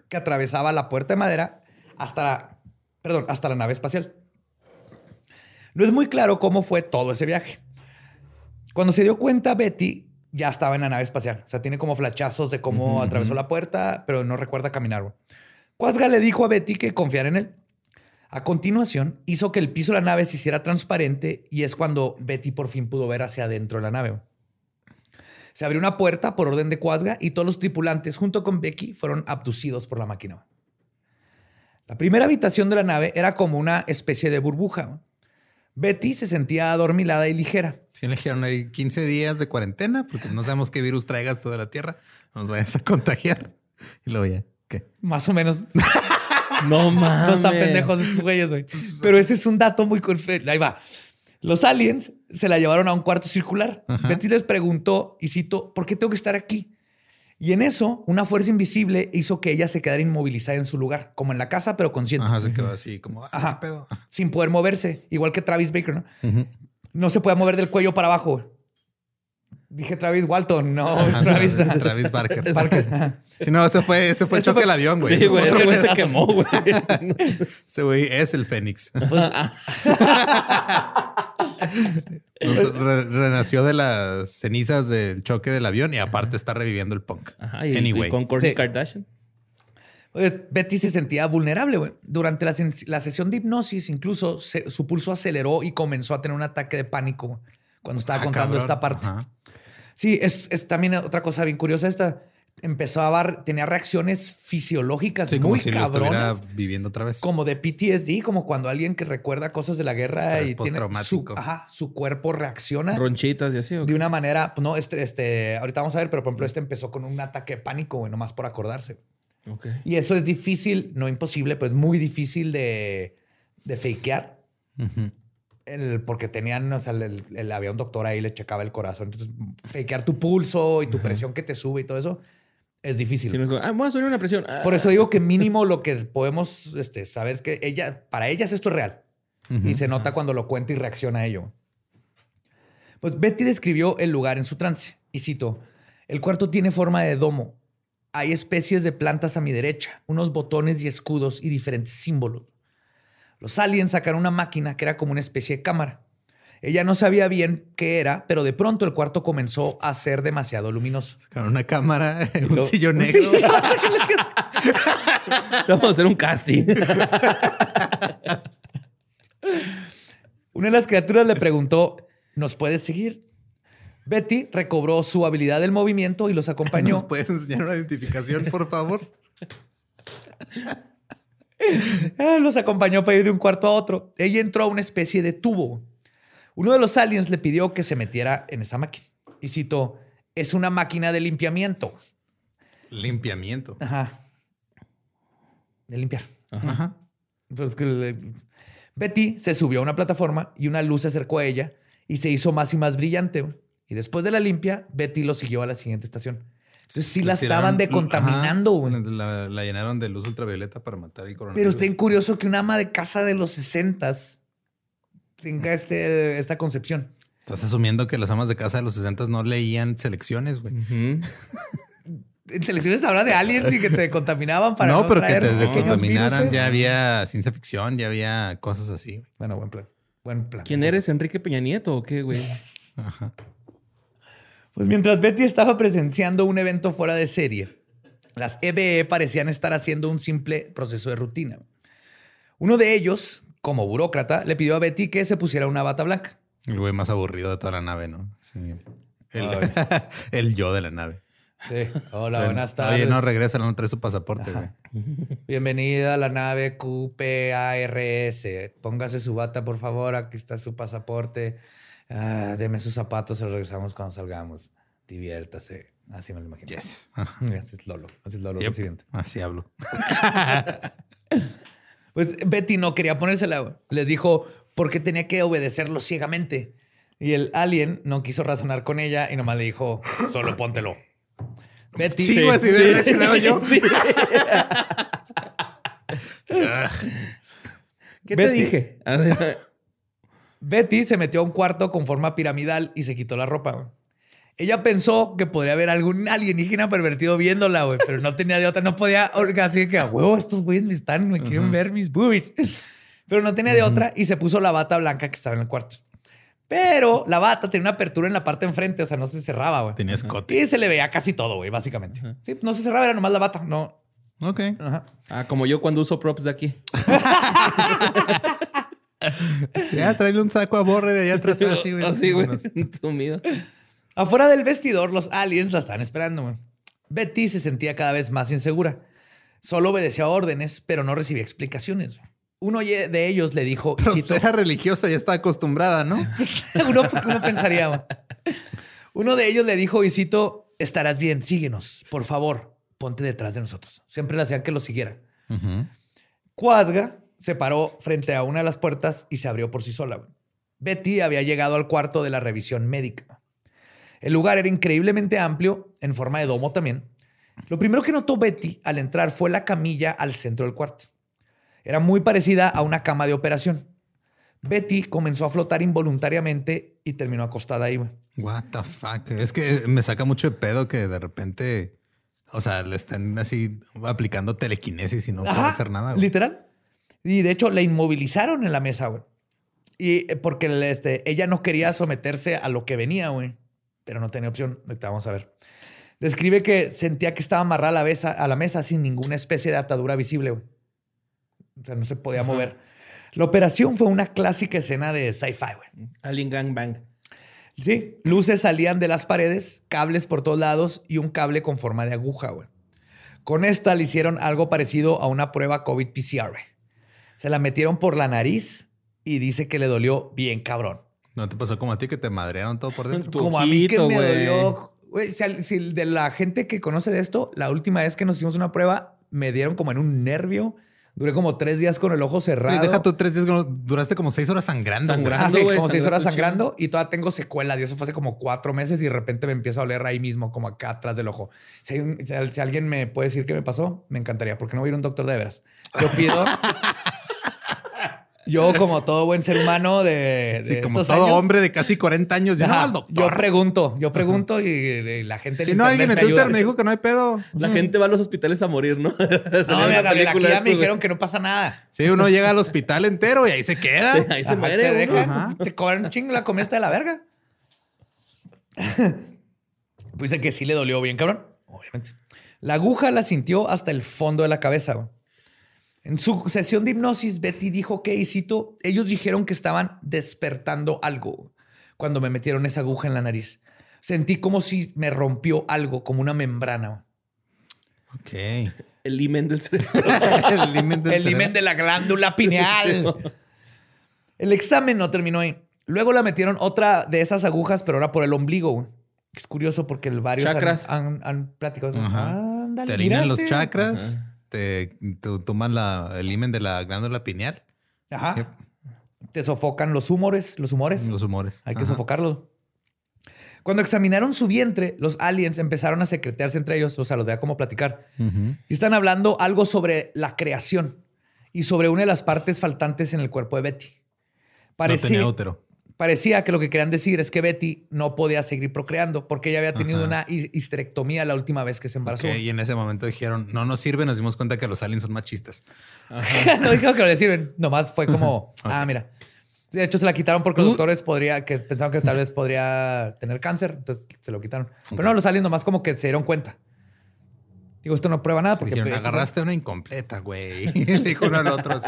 que atravesaba la puerta de madera hasta la, perdón, hasta la nave espacial. No es muy claro cómo fue todo ese viaje. Cuando se dio cuenta Betty ya estaba en la nave espacial. O sea, tiene como flachazos de cómo atravesó la puerta, pero no recuerda caminar. Cuasga le dijo a Betty que confiara en él. A continuación, hizo que el piso de la nave se hiciera transparente y es cuando Betty por fin pudo ver hacia adentro de la nave. Se abrió una puerta por orden de Cuasga y todos los tripulantes, junto con Becky, fueron abducidos por la máquina. La primera habitación de la nave era como una especie de burbuja. Betty se sentía adormilada y ligera. Sí, le dijeron ahí 15 días de cuarentena porque no sabemos qué virus traigas toda la Tierra. No nos vayas a contagiar. Y luego ya, ¿qué? Más o menos. no mames. No están pendejos estos güeyes, güey. Pero ese es un dato muy... Ahí va. Los aliens se la llevaron a un cuarto circular. Betty les preguntó, y cito, ¿por qué tengo que estar aquí? Y en eso, una fuerza invisible hizo que ella se quedara inmovilizada en su lugar, como en la casa, pero consciente. Ajá, se quedó así, como, ah, pedo. Sin poder moverse, igual que Travis Baker, ¿no? No se podía mover del cuello para abajo. Dije Travis Walton, no, Travis, Travis Barker. Barker. Si no, ese fue, ese fue el choque del avión, güey. Sí, güey, ese güey se quemó, güey. ese güey es el Fénix. Pues, renació de las cenizas del choque del avión y aparte está reviviendo el punk. Ajá, y, anyway. con Kourtney Kardashian. Betty se sentía vulnerable, güey. Durante la, sesión de hipnosis, incluso su pulso aceleró y comenzó a tener un ataque de pánico cuando estaba ah, contando esta parte. Sí, es, es, también otra cosa bien curiosa esta empezó a dar, tenía reacciones fisiológicas muy como si cabronas. Lo viviendo otra vez. Como de PTSD, como cuando alguien que recuerda cosas de la guerra y tiene su, ajá, su cuerpo reacciona. Ronchitas y así. De una manera, no, este, este, ahorita vamos a ver, pero por ejemplo, este empezó con un ataque de pánico, güey, nomás por acordarse. Okay. Y eso es difícil, no imposible, pues muy difícil de, de fakear. El, porque tenían, o sea, el, había un doctor ahí, le checaba el corazón. Entonces, fakear tu pulso y tu presión que te sube y todo eso es difícil. ah, voy a subir una presión. Por eso digo que mínimo lo que podemos este, saber es que ella, para ellas esto es real. Y se nota cuando lo cuenta y reacciona a ello. Pues Betty describió el lugar en su trance. Y cito, el cuarto tiene forma de domo. Hay especies de plantas a mi derecha, unos botones y escudos y diferentes símbolos. Los aliens sacaron una máquina que era como una especie de cámara. Ella no sabía bien qué era, pero de pronto el cuarto comenzó a ser demasiado luminoso. Con una cámara, un sillón negro. Vamos a hacer un casting. Una de las criaturas le preguntó, ¿nos puedes seguir? Betty recobró su habilidad del movimiento y los acompañó. ¿Nos puedes enseñar una identificación, por favor? Eh, los acompañó para ir de un cuarto a otro. Ella entró a una especie de tubo uno de los aliens le pidió que se metiera en esa máquina. Y citó, es una máquina de limpiamiento. Limpiamiento. Ajá. De limpiar. Ajá. Betty se subió a una plataforma y una luz se acercó a ella y se hizo más y más brillante. Y después de la limpia, Betty lo siguió a la siguiente estación. Entonces sí la estaban decontaminando. La, la, llenaron de luz ultravioleta para matar el coronavirus. Pero está curioso que una ama de casa de los 60 tenga este, esta concepción. Estás asumiendo que las amas de casa de los 60 no leían selecciones, güey. En selecciones habla de aliens y que te contaminaban para no, no pero que te descontaminaran. Ya había ciencia ficción, ya había cosas así. Bueno, buen plan. Buen plan. ¿Quién eres, Enrique Peña Nieto o qué, güey? Ajá. Pues mientras Betty estaba presenciando un evento fuera de serie, las EBE e parecían estar haciendo un simple proceso de rutina. Uno de ellos como burócrata, le pidió a Betty que se pusiera una bata blanca. El güey más aburrido de toda la nave, ¿no? El, yo de la nave. Sí. Hola, buenas tardes. Oye, no regresa, no trae su pasaporte, güey. Bienvenida a la nave QPARS. Póngase su bata, por favor. Aquí está su pasaporte. Ah, deme sus zapatos, se los regresamos cuando salgamos. Diviértase. Así me lo imagino. Yes. Así es Lolo. Así es Lolo. Así hablo. pues Betty no quería ponérsela. Les dijo por qué tenía que obedecerlo ciegamente. Y el alien no quiso razonar con ella y nomás le dijo, solo póntelo. Betty. Sí, así de yo. ¿Qué te dije? Betty se metió a un cuarto con forma piramidal y se quitó la ropa. Ella pensó que podría haber algún alienígena pervertido viéndola, güey, pero no tenía de otra, no podía, así que, a huevo, estos güeyes me están, me quieren ver mis boobies. Pero no tenía de otra y se puso la bata blanca que estaba en el cuarto. Pero la bata tenía una apertura en la parte enfrente, o sea, no se cerraba, güey. Tenía escote. Y se le veía casi todo, güey, básicamente. Sí, no se cerraba, era nomás la bata, no. Ok. Ah, como yo cuando uso props de aquí. ya, traerle un saco a borre de allá atrás así, güey. Así, güey. Tumido. Afuera del vestidor, los aliens la estaban esperando. güey. Betty se sentía cada vez más insegura. Solo obedecía órdenes, pero no recibía explicaciones. Uno de ellos le dijo... Pero pues, era religiosa y está acostumbrada, ¿no? uno, pensaría. Uno de ellos le dijo, y cito, estarás bien, síguenos, por favor, ponte detrás de nosotros. Siempre le hacían que lo siguiera. Cuasga se paró frente a una de las puertas y se abrió por sí sola. Betty había llegado al cuarto de la revisión médica. El lugar era increíblemente amplio, en forma de domo también. Lo primero que notó Betty al entrar fue la camilla al centro del cuarto. Era muy parecida a una cama de operación. Betty comenzó a flotar involuntariamente y terminó acostada ahí. What the fuck? Es que me saca mucho de pedo que de repente, o sea, le estén así aplicando telequinesis y no puede hacer nada. Literal. Y de hecho, la inmovilizaron en la mesa, güey. Y eh, porque este, ella no quería someterse a lo que venía, güey pero no tenía opción. Ahorita vamos a ver. Describe que sentía que estaba amarrada a la, mesa, a la mesa sin ninguna especie de atadura visible. O sea, no se podía mover. La operación fue una clásica escena de sci-fi, güey. Alien Gang Bang. Sí, luces salían de las paredes, cables por todos lados y un cable con forma de aguja, güey. Con esta le hicieron algo parecido a una prueba COVID-PCR. Se la metieron por la nariz y dice que le dolió bien cabrón. ¿No te pasó como a ti que te madrearon todo por dentro? como a mí que me dolió. Güey, si, de la gente que conoce de esto, la última vez que nos hicimos una prueba, me dieron como en un nervio. Duré como tres días con el ojo cerrado. Y deja tú tres días, duraste como seis horas sangrando. Sangrando, ah, sí, como seis horas sangrando y todavía tengo secuelas. Y eso fue hace como cuatro meses y de repente me empieza a oler ahí mismo, como acá atrás del ojo. Si, si alguien me puede decir qué me pasó, me encantaría, porque no voy a ir a un doctor de veras. Yo pido Yo, como todo buen ser humano de, sí, como todo hombre de casi 40 años, yo, no, yo pregunto, yo pregunto y, la gente. Si no, alguien en Twitter me dijo que no hay pedo. La gente va a los hospitales a morir, ¿no? no, mira, aquí ya me dijeron que no pasa nada. Sí, uno llega al hospital entero y ahí se queda. ahí se muere. Te, deja, te cobran un chingo la comida de la verga. pues dice que sí le dolió bien, cabrón. Obviamente. La aguja la sintió hasta el fondo de la cabeza. En su sesión de hipnosis, Betty dijo que, y cito, ellos dijeron que estaban despertando algo cuando me metieron esa aguja en la nariz. Sentí como si me rompió algo, como una membrana. Ok. El limen del cerebro. el limen, del el de la glándula pineal. el examen no terminó ahí. Luego la metieron otra de esas agujas, pero ahora por el ombligo. Es curioso porque el varios chakras. Han, han, platicado. Ándale, los chakras te, toman la, el himen de la glándula pineal. Ajá. Te sofocan los humores, los humores. Los humores. Hay que sofocarlo. Cuando examinaron su vientre, los aliens empezaron a secretearse entre ellos, o sea, los veía como platicar. Y están hablando algo sobre la creación y sobre una de las partes faltantes en el cuerpo de Betty. Parecía, no tenía útero parecía que lo que querían decir es que Betty no podía seguir procreando porque ella había tenido una histerectomía la última vez que se embarazó. y en ese momento dijeron, no nos sirve, nos dimos cuenta que los aliens son machistas. no dijeron que no le sirven, nomás fue como, ah, mira. De hecho, se la quitaron porque los uh. doctores podría, que pensaban que tal vez podría tener cáncer, entonces se lo quitaron. Pero no, los aliens nomás como que se dieron cuenta. Digo, esto no prueba nada porque... Dijeron, agarraste una incompleta, güey. Le dijo uno al otro.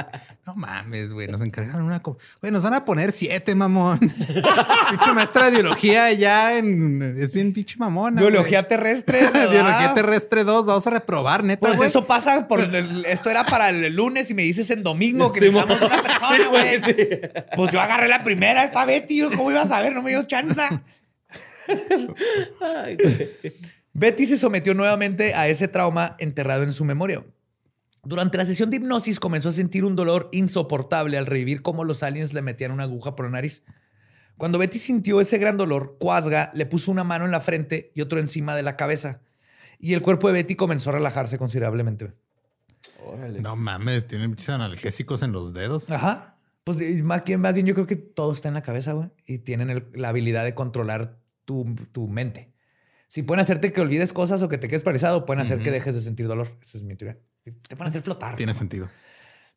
No mames, güey. Nos encargaron una... Güey, nos van a poner siete, mamón. pinche maestra de biología ya en... Es bien pinche mamona, Biología terrestre. biología terrestre 2. Vamos a reprobar, neta, Pues eso pasa por... esto era para el lunes y me dices en domingo que necesitamos una persona, güey. Pues yo agarré la primera, esta Betty. ¿Cómo iba a saber? No me dio chance. Ay, güey. Betty se sometió nuevamente a ese trauma enterrado en su memoria. Durante la sesión de hipnosis comenzó a sentir un dolor insoportable al revivir cómo los aliens le metían una aguja por la nariz. Cuando Betty sintió ese gran dolor, Quasga le puso una mano en la frente y otro encima de la cabeza. Y el cuerpo de Betty comenzó a relajarse considerablemente. No mames, tiene muchos analgésicos en los dedos. Ajá. Pues más bien, yo creo que todo está en la cabeza, güey. Y tienen la habilidad de controlar tu, tu mente. Si pueden hacerte que olvides cosas o que te quedes paralizado, pueden hacer que dejes de sentir dolor. Esa es mi teoría. Te pueden hacer flotar. Tiene sentido.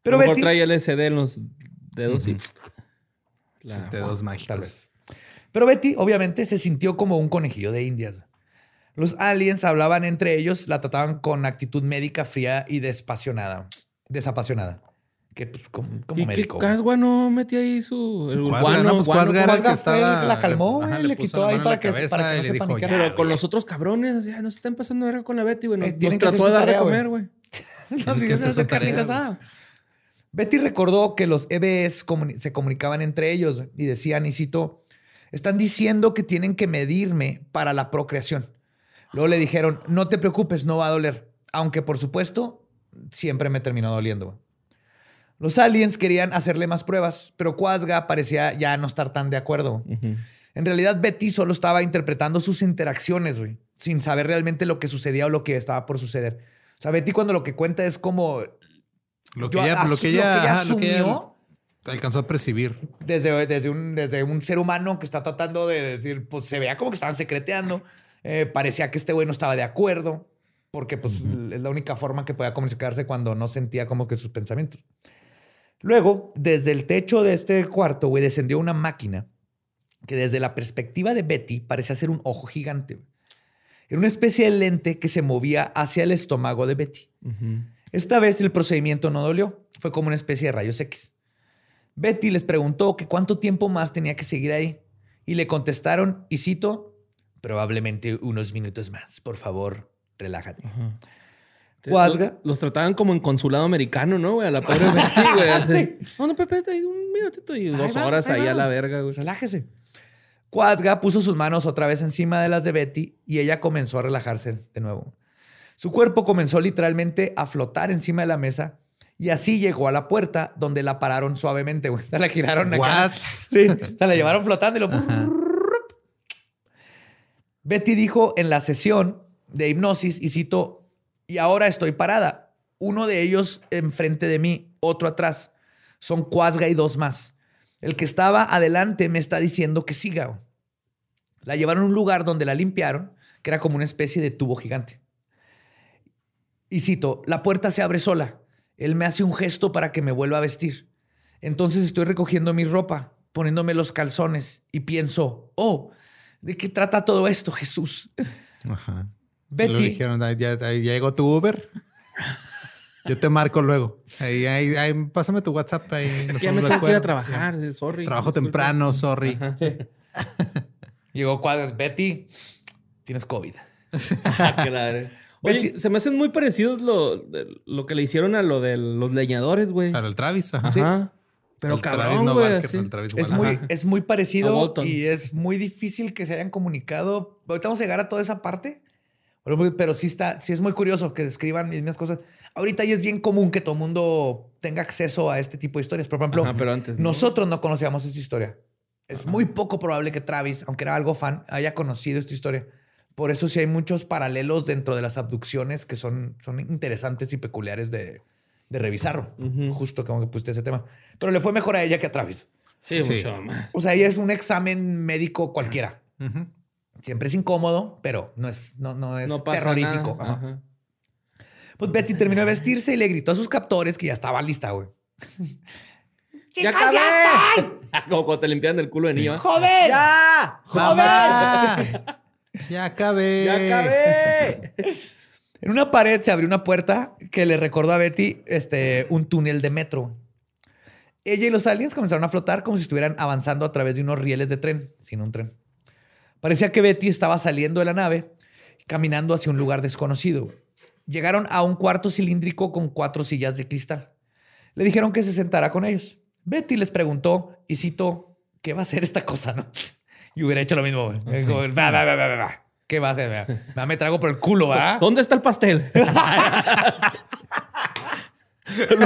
Pero a lo mejor trae LSD en los dedos y... Los dedos mágicos. Tal vez. Pero Betty, obviamente, se sintió como un conejillo de indias. Los aliens hablaban entre ellos, la trataban con actitud médica fría y desapasionada. Desapasionada que pues, como, como ¿Y médico. ¿Y Casgua no metía ahí su... El guano, pues Casgua era el que estaba... la calmó, ajá, le, quitó ahí para que, para que no se panicara. Pero con los otros cabrones, ya no se están pasando verga con la Betty, güey. Nos, eh, nos trató de dar de comer, güey. no, si se hace carne asada. Betty recordó que los EBS se comunicaban entre ellos y decían, y cito, están diciendo que tienen que medirme para la procreación. Luego le dijeron, no te preocupes, no va a doler. Aunque, por supuesto, siempre me terminó doliendo. Los aliens querían hacerle más pruebas, pero Quasga parecía ya no estar tan de acuerdo. En realidad, Betty solo estaba interpretando sus interacciones, güey, sin saber realmente lo que sucedía o lo que estaba por suceder. O sea, Betty cuando lo que cuenta es como... Lo que, ella, lo que ella, asumió... alcanzó a percibir. Desde, desde, un, desde un ser humano que está tratando de decir, pues se veía como que estaban secreteando. Eh, parecía que este güey no estaba de acuerdo, porque pues es la única forma que podía comunicarse cuando no sentía como que sus pensamientos. Luego, desde el techo de este cuarto, güey, descendió una máquina que desde la perspectiva de Betty parecía ser un ojo gigante. Era una especie de lente que se movía hacia el estómago de Betty. Esta vez el procedimiento no dolió, fue como una especie de rayos X. Betty les preguntó que cuánto tiempo más tenía que seguir ahí y le contestaron, y cito, probablemente unos minutos más, por favor, relájate. Los, trataban como en consulado americano, ¿no, güey? A la pobre Betty, güey. No, no, Pepe, ahí un minutito y dos horas ahí, a la verga, güey. Relájese. Cuadga puso sus manos otra vez encima de las de Betty y ella comenzó a relajarse de nuevo. Su cuerpo comenzó literalmente a flotar encima de la mesa y así llegó a la puerta donde la pararon suavemente, güey. Se la giraron acá. Sí, se la llevaron flotando y lo... Betty dijo en la sesión de hipnosis, y cito, y ahora estoy parada. Uno de ellos enfrente de mí, otro atrás. Son Cuasga y dos más. El que estaba adelante me está diciendo que siga. La llevaron a un lugar donde la limpiaron, que era como una especie de tubo gigante. Y cito, la puerta se abre sola. Él me hace un gesto para que me vuelva a vestir. Entonces estoy recogiendo mi ropa, poniéndome los calzones y pienso, oh, ¿de qué trata todo esto, Jesús? Ajá. Betty. Le dijeron, ya, llegó tu Uber. Yo te marco luego. Ahí, ahí, pásame tu WhatsApp. Ahí es que ya me tengo que ir a trabajar. Sorry. Trabajo temprano, sorry. Llegó cuadras. Betty, tienes COVID. claro. Oye, se me hacen muy parecidos lo, lo, que le hicieron a lo de los leñadores, güey. Para el Travis, ajá. Pero el cabrón, no güey, es, muy, es muy parecido y es muy difícil que se hayan comunicado. Ahorita vamos a llegar a toda esa parte. Pero, sí está, sí es muy curioso que escriban mismas cosas. Ahorita ya es bien común que todo el mundo tenga acceso a este tipo de historias. Por ejemplo, nosotros no conocíamos esta historia. Es muy poco probable que Travis, aunque era algo fan, haya conocido esta historia. Por eso sí hay muchos paralelos dentro de las abducciones que son, son interesantes y peculiares de, de revisar. Justo como que pusiste ese tema. Pero le fue mejor a ella que a Travis. Sí, mucho más. O sea, ella es un examen médico cualquiera. Siempre es incómodo, pero no es, no, no es terrorífico. Pues Betty terminó de vestirse y le gritó a sus captores que ya estaba lista, güey. ¡Ya acabé! Como cuando te limpian el culo de niño. ¡Joven! ¡Ya! ¡Joven! ¡Ya acabé! ¡Ya acabé! En una pared se abrió una puerta que le recordó a Betty este, un túnel de metro. Ella y los aliens comenzaron a flotar como si estuvieran avanzando a través de unos rieles de tren, sin un tren. Parecía que Betty estaba saliendo de la nave, caminando hacia un lugar desconocido. Llegaron a un cuarto cilíndrico con cuatro sillas de cristal. Le dijeron que se sentara con ellos. Betty les preguntó, y citó, ¿qué va a ser esta cosa? ¿no? Y hubiera hecho lo mismo. Va, va, va, va, va. ¿Qué va a hacer? Me trago por el culo, ¿ah? ¿Dónde está el pastel?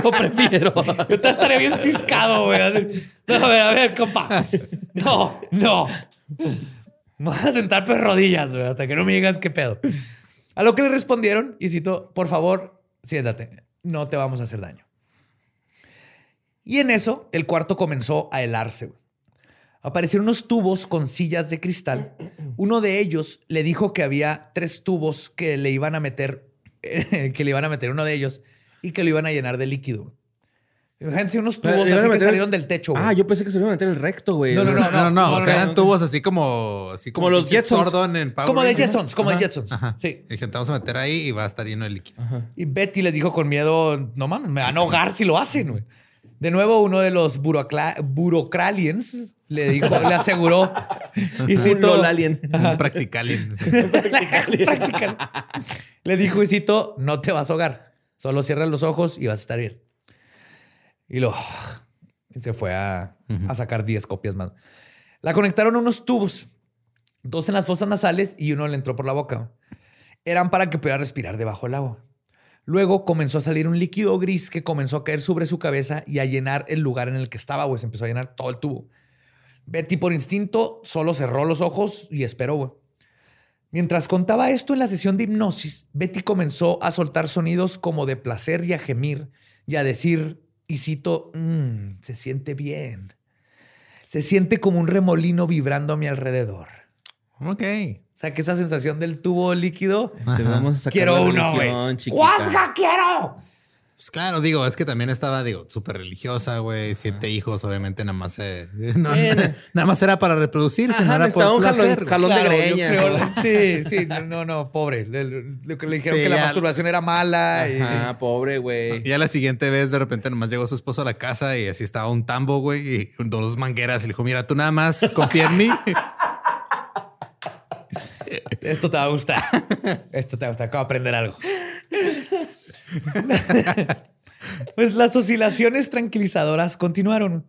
Lo prefiero. Yo te estaría bien ciscado, güey. No, a ver, a ver, compa. No, no. Me a sentar por rodillas, güey, hasta que no me digas qué pedo. A lo que le respondieron, y cito, por favor, siéntate. No te vamos a hacer daño. Y en eso, el cuarto comenzó a helarse. Aparecieron unos tubos con sillas de cristal. Uno de ellos le dijo que había tres tubos que le iban a meter, que le iban a meter uno de ellos y que lo iban a llenar de líquido. Imagínense unos tubos así que salieron del techo. Ah, yo pensé que se iban a meter el recto, güey. No, no, no, no, no, o sea, eran tubos así como, así como, los Jetsons. En como de Jetsons, como de Jetsons. Sí. Y vamos a meter ahí y va a estar lleno de líquido. Y Betty les dijo con miedo, no mames, me van a ahogar si lo hacen, güey. De nuevo, uno de los burocraliens le dijo, le aseguró. y cito, un alien. Un practicalien. Practical. Le dijo, y cito, no te vas a ahogar. Solo cierra los ojos y vas a estar bien. Y lo se fue a, sacar 10 copias más. La conectaron a unos tubos, dos en las fosas nasales y uno le entró por la boca. Eran para que pudiera respirar debajo del agua. Luego comenzó a salir un líquido gris que comenzó a caer sobre su cabeza y a llenar el lugar en el que estaba, güey. Se empezó a llenar todo el tubo. Betty, por instinto, solo cerró los ojos y esperó, güey. Mientras contaba esto en la sesión de hipnosis, Betty comenzó a soltar sonidos como de placer y a gemir y a decir, y cito, mm, se siente bien. Se siente como un remolino vibrando a mi alrededor. Ok. O sea, que esa sensación del tubo líquido. Te vamos a sacar quiero uno, güey. ¡Guasga, quiero! Pues claro, digo, es que también estaba, digo, súper religiosa, güey. Siete hijos, obviamente, nada más eh, nada más era para reproducirse, no era por placer. Jalón, de greña. sí, sí, no, no, pobre. Lo que le dijeron que la masturbación era mala. Ah, pobre, güey. Y a la siguiente vez, de repente, nomás llegó su esposo a la casa y así estaba un tambo, güey, y dos mangueras. Y le dijo, mira, tú nada más confía en mí. Esto te va a gustar. Esto te va a gustar. Acabo de aprender algo. pues las oscilaciones tranquilizadoras continuaron.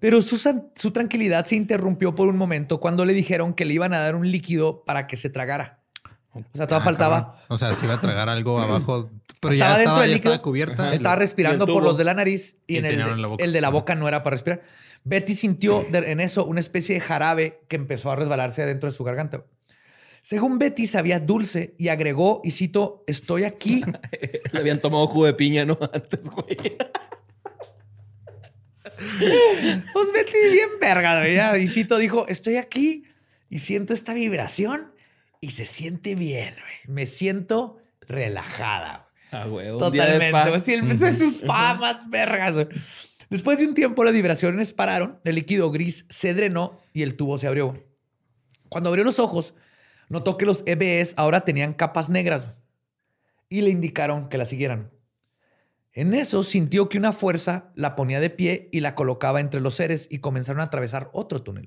Pero su, su, tranquilidad se interrumpió por un momento cuando le dijeron que le iban a dar un líquido para que se tragara. O sea, todavía ah, faltaba. O sea, se iba a tragar algo abajo, pero ya, estaba, ya estaba cubierta. Estaba respirando por los de la nariz y, en el, el, de la boca no era para respirar. Betty sintió en eso una especie de jarabe que empezó a resbalarse adentro de su garganta. Según Betty, sabía dulce y agregó, y cito, estoy aquí. Le habían tomado jugo de piña, ¿no? Antes, güey. pues Betty bien verga, güey. Y cito dijo, estoy aquí y siento esta vibración y se siente bien, güey. Me siento relajada. Ah, güey. Totalmente. Sí, el sus pamas vergas, güey. Después de un tiempo, las vibraciones pararon, el líquido gris se drenó y el tubo se abrió. Cuando abrió los ojos, Notó que los EBS ahora tenían capas negras y le indicaron que la siguieran. En eso sintió que una fuerza la ponía de pie y la colocaba entre los seres y comenzaron a atravesar otro túnel.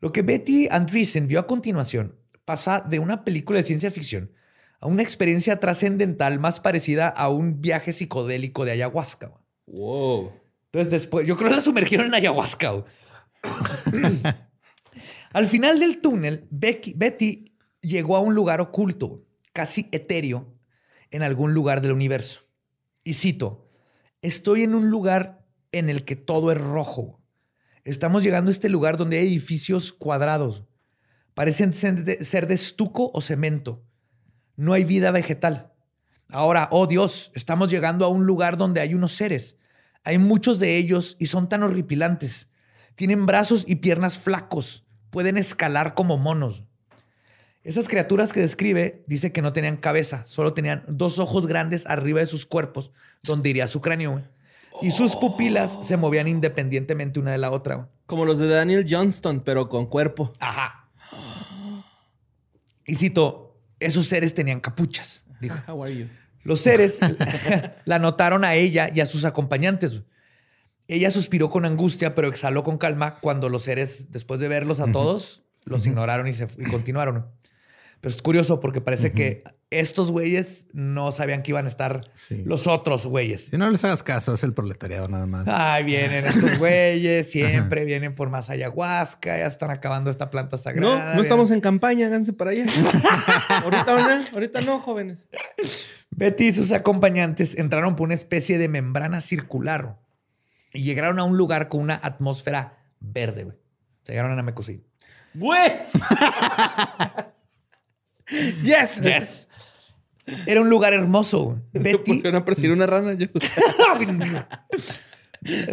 Lo que Betty Andreessen vio a continuación pasa de una película de ciencia ficción a una experiencia trascendental más parecida a un viaje psicodélico de ayahuasca. Wow. Entonces después, yo creo que la sumergieron en ayahuasca. Al final del túnel, Betty llegó a un lugar oculto, casi etéreo, en algún lugar del universo. Y cito, estoy en un lugar en el que todo es rojo. Estamos llegando a este lugar donde hay edificios cuadrados. Parecen ser de, estuco o cemento. No hay vida vegetal. Ahora, oh Dios, estamos llegando a un lugar donde hay unos seres. Hay muchos de ellos y son tan horripilantes. Tienen brazos y piernas flacos pueden escalar como monos. Esas criaturas que describe dice que no tenían cabeza, solo tenían dos ojos grandes arriba de sus cuerpos, donde iría su cráneo. Y sus pupilas se movían independientemente una de la otra. Como los de Daniel Johnston, pero con cuerpo. Ajá. Y cito, esos seres tenían capuchas. Dijo. Los seres la notaron a ella y a sus acompañantes. Ella suspiró con angustia, pero exhaló con calma cuando los seres, después de verlos a todos, los ignoraron y, se, y continuaron. Pero es curioso porque parece que estos güeyes no sabían que iban a estar los otros güeyes. Si no les hagas caso, es el proletariado nada más. Ay, vienen estos güeyes, siempre vienen por más ayahuasca, ya están acabando esta planta sagrada. No, no estamos en campaña, háganse para allá. ahorita no, ahorita no, jóvenes. Betty y sus acompañantes entraron por una especie de membrana circular y llegaron a un lugar con una atmósfera verde, güey. Llegaron a Namecosí. ¡Güey! yes, yes. Era un lugar hermoso. Betty. ¿Por a perseguir una rana? Yo.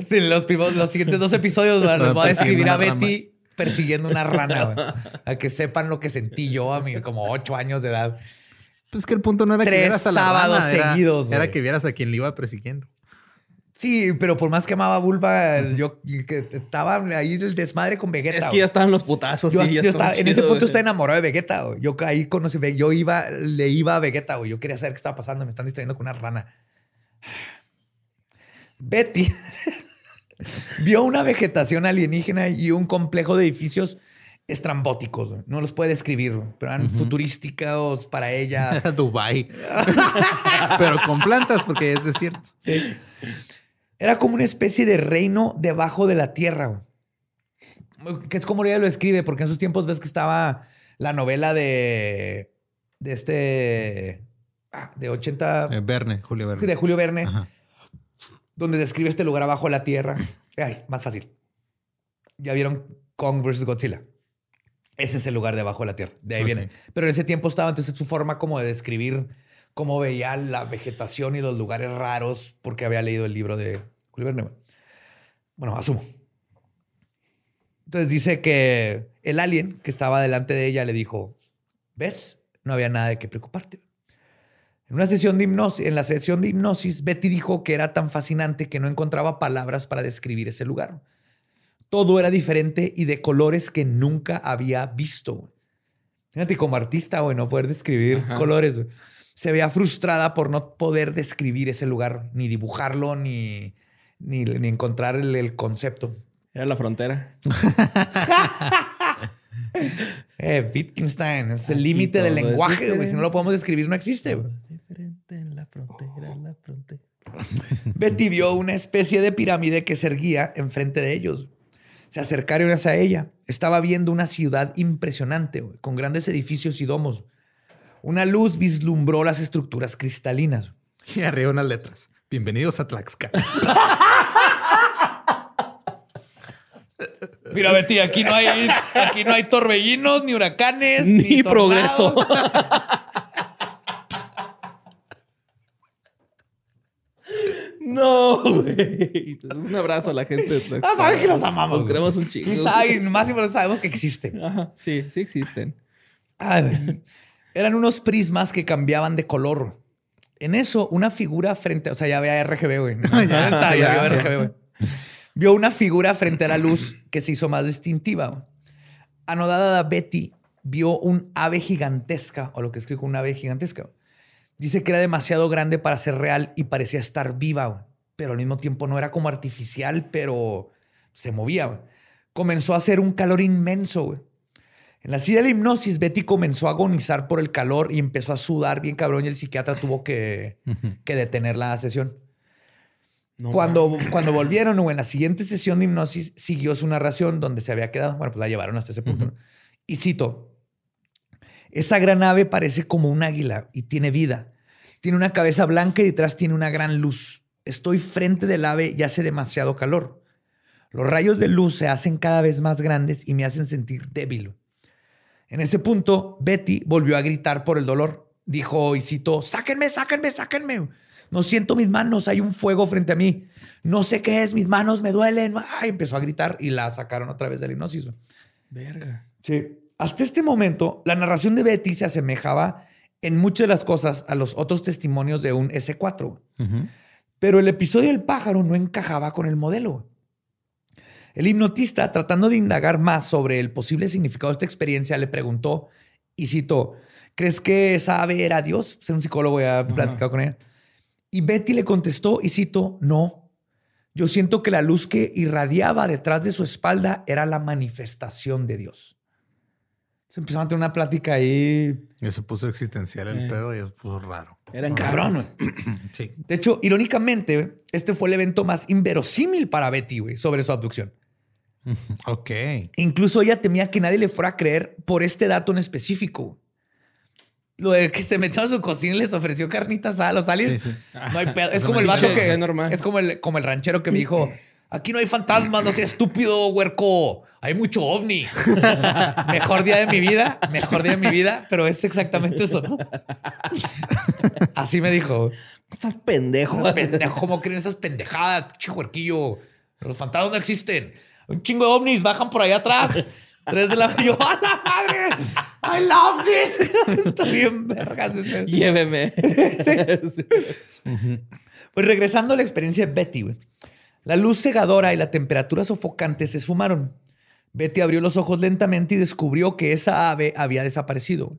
los, los siguientes dos episodios les voy a describir a Betty persiguiendo una rana, A que sepan lo que sentí yo a mis como ocho años de edad. Pues que el punto no era que vieras a la sábados seguidos. Era, que vieras a quien le iba persiguiendo. Sí, pero por más que amaba Bulba, yo que estaba ahí el desmadre con Vegeta. Es que ya estaban los putazos. Yo, estaba, en ese punto estaba enamorado de Vegeta. Yo ahí conocí, yo iba, le iba a Vegeta. Yo quería saber qué estaba pasando. Me están distrayendo con una rana. Betty vio una vegetación alienígena y un complejo de edificios estrambóticos. No los puede describir, pero eran futurísticos para ella. Dubai. pero con plantas porque es desierto. Sí. Era como una especie de reino debajo de la tierra. Que es como ella lo escribe, porque en sus tiempos ves que estaba la novela de, de este, ah, de 80... Eh, Verne, Julio Verne. De Julio Verne, donde describe este lugar abajo de la tierra. Ay, más fácil. Ya vieron Kong vs. Godzilla. Ese es el lugar debajo de la tierra. De ahí viene. Pero en ese tiempo estaba entonces su forma como de describir cómo veía la vegetación y los lugares raros porque había leído el libro de Julio Bueno, asumo. Entonces dice que el alien que estaba delante de ella le dijo, ¿ves? No había nada de qué preocuparte. En una sesión de hipnosis, en la sesión de hipnosis, Betty dijo que era tan fascinante que no encontraba palabras para describir ese lugar. Todo era diferente y de colores que nunca había visto. Fíjate, como artista, güey, no poder describir colores. Se veía frustrada por no poder describir ese lugar, ni dibujarlo, ni, ni, encontrar el, concepto. Era la frontera. eh, Wittgenstein, es el límite del lenguaje, güey. Si no lo podemos describir, no existe. diferente en la frontera, la frontera. Betty vio una especie de pirámide que se erguía enfrente de ellos. Se acercaron hacia ella. Estaba viendo una ciudad impresionante, con grandes edificios y domos. Una luz vislumbró las estructuras cristalinas. Y arriba unas letras. Bienvenidos a Tlaxcala. Mira, Betty, aquí no hay, aquí no hay torbellinos, ni huracanes, ni, progreso. No, güey. Un abrazo a la gente de Tlaxcala. Ah, saben que los amamos. Nos queremos un chingo. Y más y sabemos que existen. Sí, sí existen. Eran unos prismas que cambiaban de color. En eso, una figura frente, o sea, ya había RGB, güey. ya, ya, RGB, güey. Vio una figura frente a la luz que se hizo más distintiva. Anodada Betty vio un ave gigantesca, o lo que escribo, un ave gigantesca. Dice que era demasiado grande para ser real y parecía estar viva, pero al mismo tiempo no era como artificial, pero se movía. Comenzó a hacer un calor inmenso, güey. En la silla de la hipnosis, Betty comenzó a agonizar por el calor y empezó a sudar bien cabrón y el psiquiatra tuvo que, detener la sesión. cuando, cuando volvieron o en la siguiente sesión de hipnosis, siguió su narración donde se había quedado. Bueno, pues la llevaron hasta ese punto. Y cito, esa gran ave parece como un águila y tiene vida. Tiene una cabeza blanca y detrás tiene una gran luz. Estoy frente del ave y hace demasiado calor. Los rayos de luz se hacen cada vez más grandes y me hacen sentir débil. En ese punto, Betty volvió a gritar por el dolor. Dijo, y citó, sáquenme, sáquenme, sáquenme. No siento mis manos, hay un fuego frente a mí. No sé qué es, mis manos me duelen. Ay, empezó a gritar y la sacaron otra vez de la hipnosis. Verga. Sí. Hasta este momento, la narración de Betty se asemejaba en muchas de las cosas a los otros testimonios de un S4. Pero el episodio del pájaro no encajaba con el modelo. El hipnotista, tratando de indagar más sobre el posible significado de esta experiencia, le preguntó, y citó, ¿crees que esa ave era Dios? Ser un psicólogo, ya he platicado con ella. Y Betty le contestó, y cito, no. Yo siento que la luz que irradiaba detrás de su espalda era la manifestación de Dios. Se empezaron a tener una plática ahí. Y se puso existencial el eh. pedo y se puso raro. Eran cabrón. sí. De hecho, irónicamente, este fue el evento más inverosímil para Betty, güey, sobre su abducción. Ok. Incluso ella temía que nadie le fuera a creer por este dato en específico. Lo de que se metió a su cocina y les ofreció carnitas a los aliens. No hay pedo. Es como el vato que. Es como el, como el ranchero que me dijo: Aquí no hay fantasmas, no seas estúpido, huerco. Hay mucho ovni. mejor día de mi vida, mejor día de mi vida, pero es exactamente eso, ¿no? Así me dijo. Estás pendejo. pendejo. ¿Cómo creen esas pendejadas, chihuerquillo? Los fantasmas no existen. Un chingo de ovnis bajan por allá atrás. Tres de la mañana. ¡A la madre! ¡I love this! Estoy bien vergas. Lléveme. Pues regresando a la experiencia de Betty, güey. La luz cegadora y la temperatura sofocante se sumaron. Betty abrió los ojos lentamente y descubrió que esa ave había desaparecido.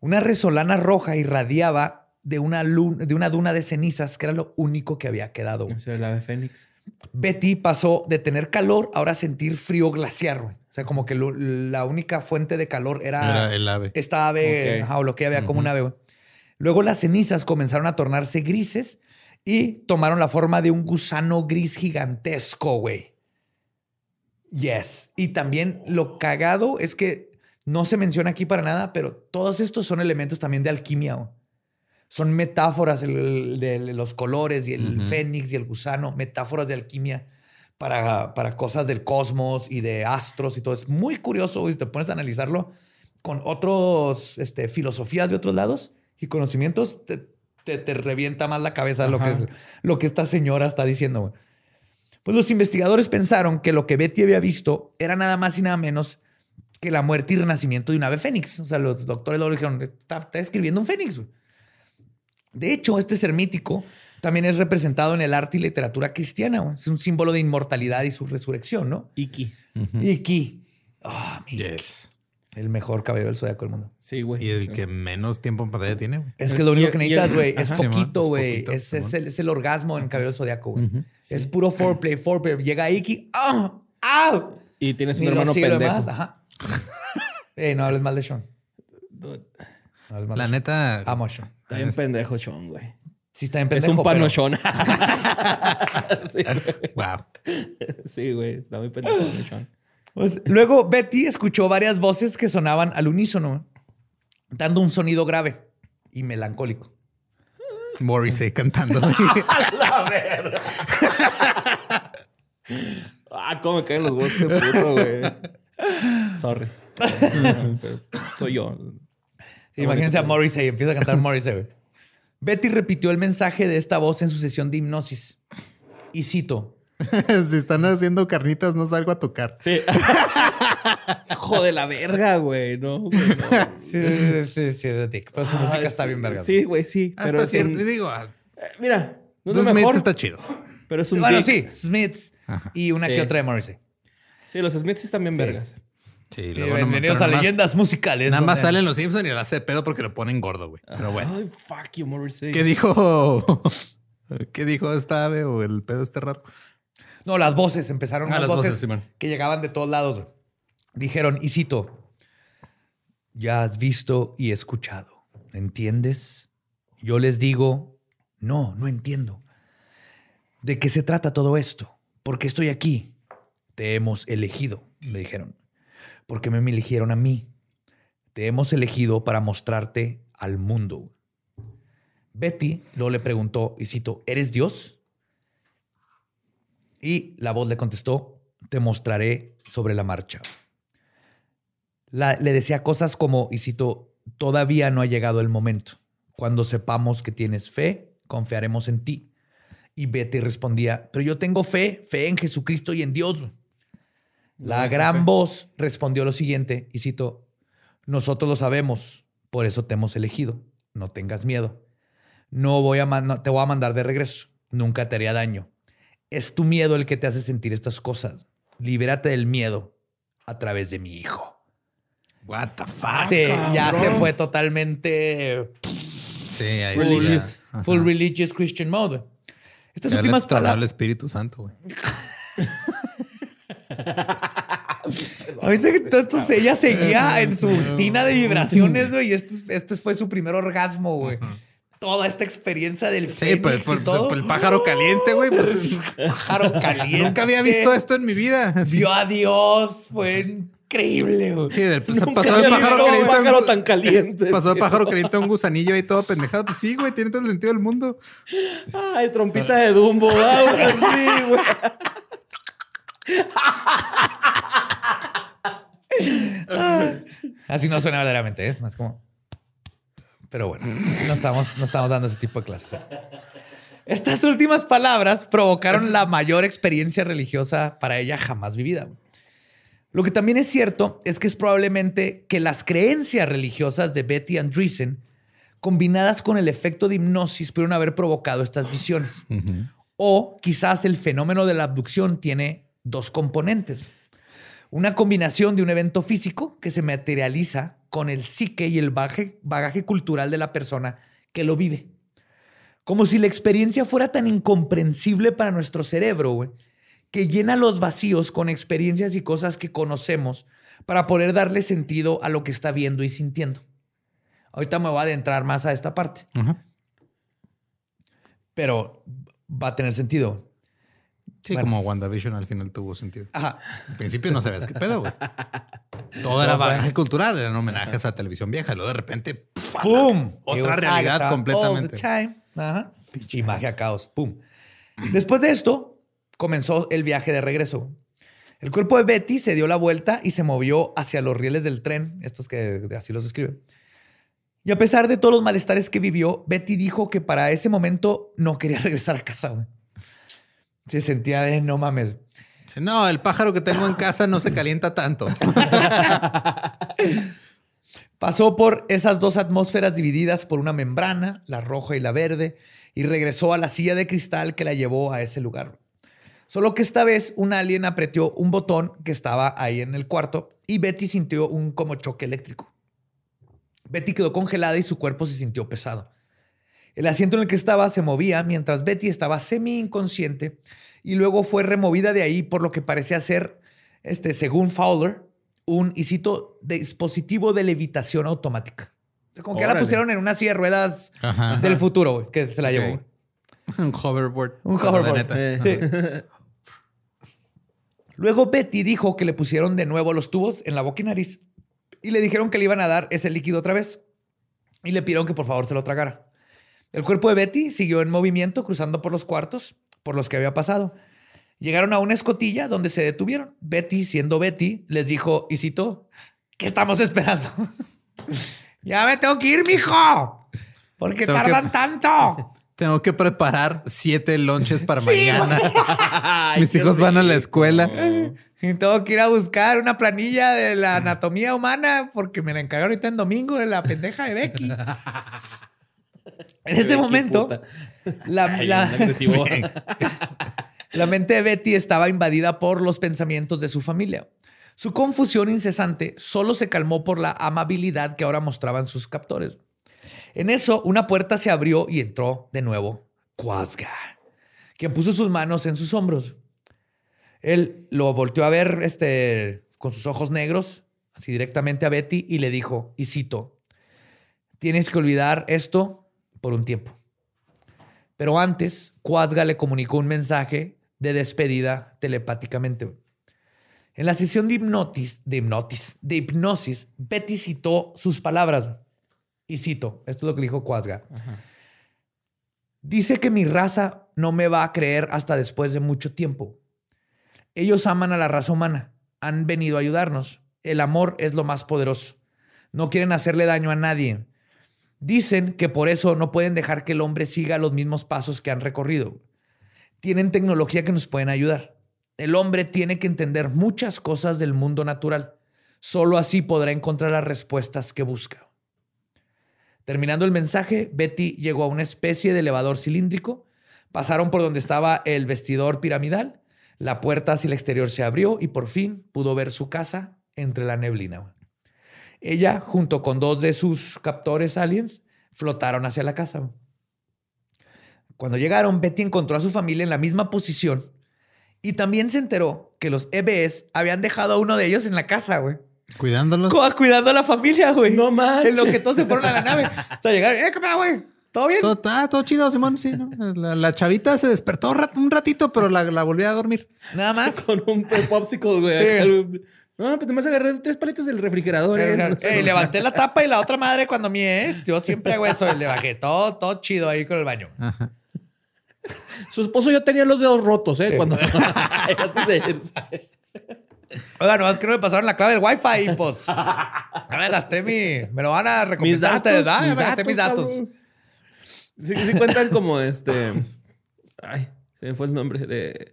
Una resolana roja irradiaba de una, de una duna de cenizas que era lo único que había quedado. Esa el ave fénix. Betty pasó de tener calor ahora a sentir frío glaciar. O sea, como que la única fuente de calor era, el ave. esta ave o lo que había como un ave. Luego las cenizas comenzaron a tornarse grises y tomaron la forma de un gusano gris gigantesco, güey. Yes. Y también lo cagado es que no se menciona aquí para nada, pero todos estos son elementos también de alquimia. Son metáforas de los colores y el fénix y el gusano, metáforas de alquimia para, para cosas del cosmos y de astros y todo. Es muy curioso y te pones a analizarlo con otros este, filosofías de otros lados y conocimientos te, revienta más la cabeza lo que, lo que esta señora está diciendo. Pues los investigadores pensaron que lo que Betty había visto era nada más y nada menos que la muerte y renacimiento de un ave fénix. O sea, los doctores lo dijeron, está, escribiendo un fénix. De hecho, este ser mítico también es representado en el arte y literatura cristiana. Es un símbolo de inmortalidad y su resurrección, ¿no? Iki. Iki. Ah, el mejor caballero del zodiaco del mundo. Sí, güey. Y el que menos tiempo en pantalla tiene, güey. Es que lo único que necesitas, güey, es poquito, güey. Es, es, el, orgasmo en caballero del zodiaco, güey. Es puro foreplay, foreplay. Llega Iki. ¡Ah! ¡Ah! Y tienes un hermano pendejo. Demás. Ajá. Ey, no hables mal de Sean. No La neta. Amo a Sean. Está bien pendejo, Sean, güey. Sí, está bien pendejo. Es un panochón. sí, wow. Sí, güey. Está muy pendejo, Sean. Pues, luego Betty escuchó varias voces que sonaban al unísono, dando un sonido grave y melancólico. Morrissey cantando. la verga. ah, cómo me caen los voces puto, güey. Sorry. Soy yo. Imagínense a Morrissey, empieza a cantar Morrissey. Betty repitió el mensaje de esta voz en su sesión de hipnosis. Y cito: si están haciendo carnitas, no salgo a tocar. Sí. Joder, la verga, güey. No, Sí, sí, sí, Pero su música está bien verga. Sí, güey, sí. Hasta pero cierto. Digo, ah, eh, mira, no los Smiths está chido. Pero es un Bueno, sí, Smiths y una que otra de Morrissey. Sí, los Smiths están bien vergas. Sí, luego bienvenidos a leyendas musicales. Nada más salen los Simpsons y le hace pedo porque lo ponen gordo, güey. Pero bueno. Ay, fuck you, Morrissey. ¿Qué dijo? ¿Qué dijo esta ave o el pedo este raro? No, las voces, empezaron ah, las, voces, que llegaban de todos lados. Dijeron, y cito, ya has visto y escuchado, ¿entiendes? Yo les digo, no, no entiendo. ¿De qué se trata todo esto? ¿Por qué estoy aquí? Te hemos elegido, me dijeron. Porque me eligieron a mí. Te hemos elegido para mostrarte al mundo. Betty luego le preguntó, y cito, ¿eres Dios? Y la voz le contestó, te mostraré sobre la marcha. le decía cosas como, y cito, todavía no ha llegado el momento. Cuando sepamos que tienes fe, confiaremos en ti. Y Betty respondía, pero yo tengo fe, fe en Jesucristo y en Dios. La gran voz respondió lo siguiente, y cito, nosotros lo sabemos, por eso te hemos elegido. No tengas miedo. No voy a te voy a mandar de regreso. Nunca te haría daño. Es tu miedo el que te hace sentir estas cosas. Libérate del miedo a través de mi hijo. What the fuck. Sí, ya se fue totalmente. Sí, ahí religious, full religious Christian mode. Estas últimas palabras. el Espíritu Santo, güey. A mí que todo esto ella seguía en su tina de vibraciones, güey, y este, este fue su primer orgasmo, güey. Toda esta experiencia del sí, por, el pájaro caliente, güey. Pues, pájaro caliente. Nunca había visto esto en mi vida. Vio a Dios, fue increíble, güey. Sí, del, pasó de pájaro caliente. pájaro tan caliente. Pasó de pájaro caliente a un gusanillo ahí todo pendejado. Pues sí, güey, tiene todo el sentido del mundo. Ay, trompita de Dumbo, güey. Sí, güey. Así no suena verdaderamente, es ¿eh? más como. Pero bueno, no estamos, no estamos dando ese tipo de clases. Estas últimas palabras provocaron la mayor experiencia religiosa para ella jamás vivida. Lo que también es cierto es que es probablemente que las creencias religiosas de Betty Andreessen, combinadas con el efecto de hipnosis, pudieron haber provocado estas visiones. O quizás el fenómeno de la abducción tiene dos componentes. Una combinación de un evento físico que se materializa con el psique y el bagaje, cultural de la persona que lo vive. Como si la experiencia fuera tan incomprensible para nuestro cerebro, que llena los vacíos con experiencias y cosas que conocemos para poder darle sentido a lo que está viendo y sintiendo. Ahorita me voy a adentrar más a esta parte. Pero va a tener sentido. Sí, como WandaVision al final tuvo sentido. Ajá. Al principio no sabías qué pedo, güey. Todo era bagaje cultural, eran homenajes a televisión vieja. Y luego de repente, ¡pum! Otra realidad completamente. Ajá. Pinche magia, caos. ¡Pum! Después de esto, comenzó el viaje de regreso. El cuerpo de Betty se dio la vuelta y se movió hacia los rieles del tren, estos que así los escriben. Y a pesar de todos los malestares que vivió, Betty dijo que para ese momento no quería regresar a casa. Güey. Se sentía de no mames. No, el pájaro que tengo en casa no se calienta tanto. Pasó por esas dos atmósferas divididas por una membrana, la roja y la verde, y regresó a la silla de cristal que la llevó a ese lugar. Solo que esta vez un alien apretó un botón que estaba ahí en el cuarto y Betty sintió un como choque eléctrico. Betty quedó congelada y su cuerpo se sintió pesado. El asiento en el que estaba se movía mientras Betty estaba semi inconsciente y luego fue removida de ahí por lo que parecía ser, este, según Fowler, un, y dispositivo de levitación automática. Como que la pusieron en una silla de ruedas del futuro, que se la llevó. Un hoverboard. Un hoverboard. Luego Betty dijo que le pusieron de nuevo los tubos en la boca y nariz y le dijeron que le iban a dar ese líquido otra vez y le pidieron que por favor se lo tragara. El cuerpo de Betty siguió en movimiento cruzando por los cuartos por los que había pasado. Llegaron a una escotilla donde se detuvieron. Betty, siendo Betty, les dijo, y citó, ¿qué estamos esperando? ya me tengo que ir, mijo. ¿Por qué tardan tanto? Tengo que preparar siete lonches para mañana. Mis hijos van a la escuela. Y tengo que ir a buscar una planilla de la anatomía humana porque me la encargaron ahorita en domingo de la pendeja de Becky. En ese momento, la, la, mente de Betty estaba invadida por los pensamientos de su familia. Su confusión incesante solo se calmó por la amabilidad que ahora mostraban sus captores. En eso, una puerta se abrió y entró de nuevo Quasga, quien puso sus manos en sus hombros. Él lo volteó a ver este, con sus ojos negros, así directamente a Betty, y le dijo, y cito, tienes que olvidar esto por un tiempo. Pero antes, Quasga le comunicó un mensaje de despedida telepáticamente. En la sesión de hipnotis, de hipnotis, de hipnosis, Betty citó sus palabras. Y cito, esto es lo que dijo Quasga. Dice que mi raza no me va a creer hasta después de mucho tiempo. Ellos aman a la raza humana, han venido a ayudarnos. El amor es lo más poderoso. No quieren hacerle daño a nadie. Dicen que por eso no pueden dejar que el hombre siga los mismos pasos que han recorrido. Tienen tecnología que nos pueden ayudar. El hombre tiene que entender muchas cosas del mundo natural. Solo así podrá encontrar las respuestas que busca. Terminando el mensaje, Betty llegó a una especie de elevador cilíndrico. Pasaron por donde estaba el vestidor piramidal. La puerta hacia el exterior se abrió y por fin pudo ver su casa entre la neblina. Ella, junto con dos de sus captores aliens, flotaron hacia la casa. Cuando llegaron, Betty encontró a su familia en la misma posición y también se enteró que los EBS habían dejado a uno de ellos en la casa, güey. Cuidándolos. Cuidando a la familia, güey. No manches. En lo que todos se fueron a la nave. O sea, llegaron, ¡eh, qué güey! ¿Todo bien? Todo, ah, todo chido, Simón. Sí, ¿no? La, la chavita se despertó un rat- un ratito, pero la, la volví a dormir. Nada más. Con un popsicle, güey. Sí. No, pues nomás agarré tres palitas del refrigerador. eh. Eh, eh, levanté la tapa y la otra madre cuando mí, ¿eh? Yo siempre hago eso. Le bajé todo, todo chido ahí con el baño. Ajá. Su esposo ya tenía los dedos rotos, ¿eh? Sí. Cuando... Oiga, nomás que no me pasaron la clave del Wi-Fi y pues. Ya me gasté mi. Me lo van a Mis recompensar datos, ustedes, ¿verdad? Ya me gasté mis datos. cabrón. Sí, sí cuentan como este... Ay, se me fue el nombre de...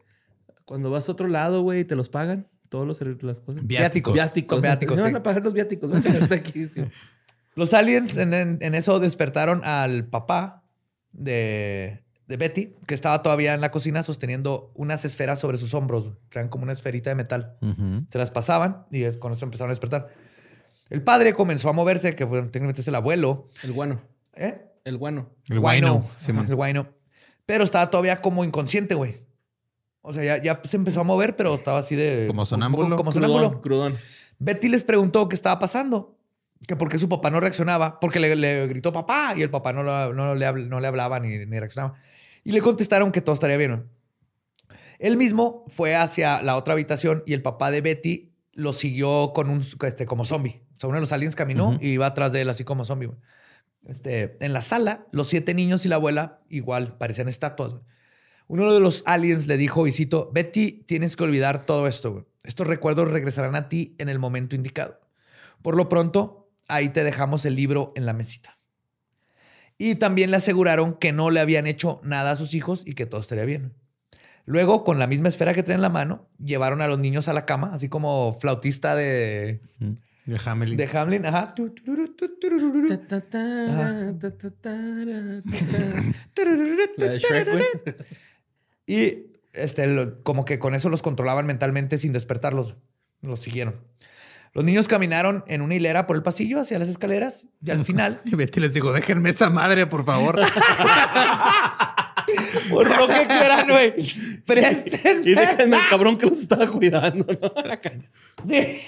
Cuando vas a otro lado, güey, y te los pagan. Todos los las cosas. Viáticos. Viáticos. Son viáticos, sí. van a pagar los viáticos. Aquí. sí. Los aliens en, en- en eso despertaron al papá de, de Betty, que estaba todavía en la cocina sosteniendo unas esferas sobre sus hombros. Eran como una esferita de metal. Se las pasaban y con eso empezaron a despertar. El padre comenzó a moverse, que bueno, técnicamente es el abuelo. El guano. ¿Eh? El guano. El. Simón. El guayno. Pero estaba todavía como inconsciente, güey. O sea, ya, ya se empezó a mover, pero estaba así de... Como sonámbulo. Como Crudón, sonámbulo. crudón. Betty les preguntó qué estaba pasando. Que por qué su papá no reaccionaba. Porque le, le gritó papá y el papá no, lo- no le, habl- no le hablaba ni, ni reaccionaba. Y le contestaron que todo estaría bien. ¿no? Él mismo fue hacia la otra habitación y el papá de Betty lo siguió con un este, como zombie. O sea, uno de los aliens caminó y iba atrás de él así como zombie. güey. Este, en la sala, los siete niños y la abuela igual parecían estatuas. Uno de los aliens le dijo, y cito, Betty, tienes que olvidar todo esto. Estos recuerdos regresarán a ti en el momento indicado. Por lo pronto, ahí te dejamos el libro en la mesita. Y también le aseguraron que no le habían hecho nada a sus hijos y que todo estaría bien. Luego, con la misma esfera que traen en la mano, llevaron a los niños a la cama, así como flautista de. De Hamelin. de Hamlin. Ajá. Y este, lo- como que con eso los controlaban mentalmente sin despertarlos. Los siguieron. Los niños caminaron en una hilera por el pasillo hacia las escaleras y al final, Y Betty les dijo, déjenme esa madre, por favor. por lo que quieran, güey, préstenme. Y déjenme al cabrón que los estaba cuidando, ¿no? Sí.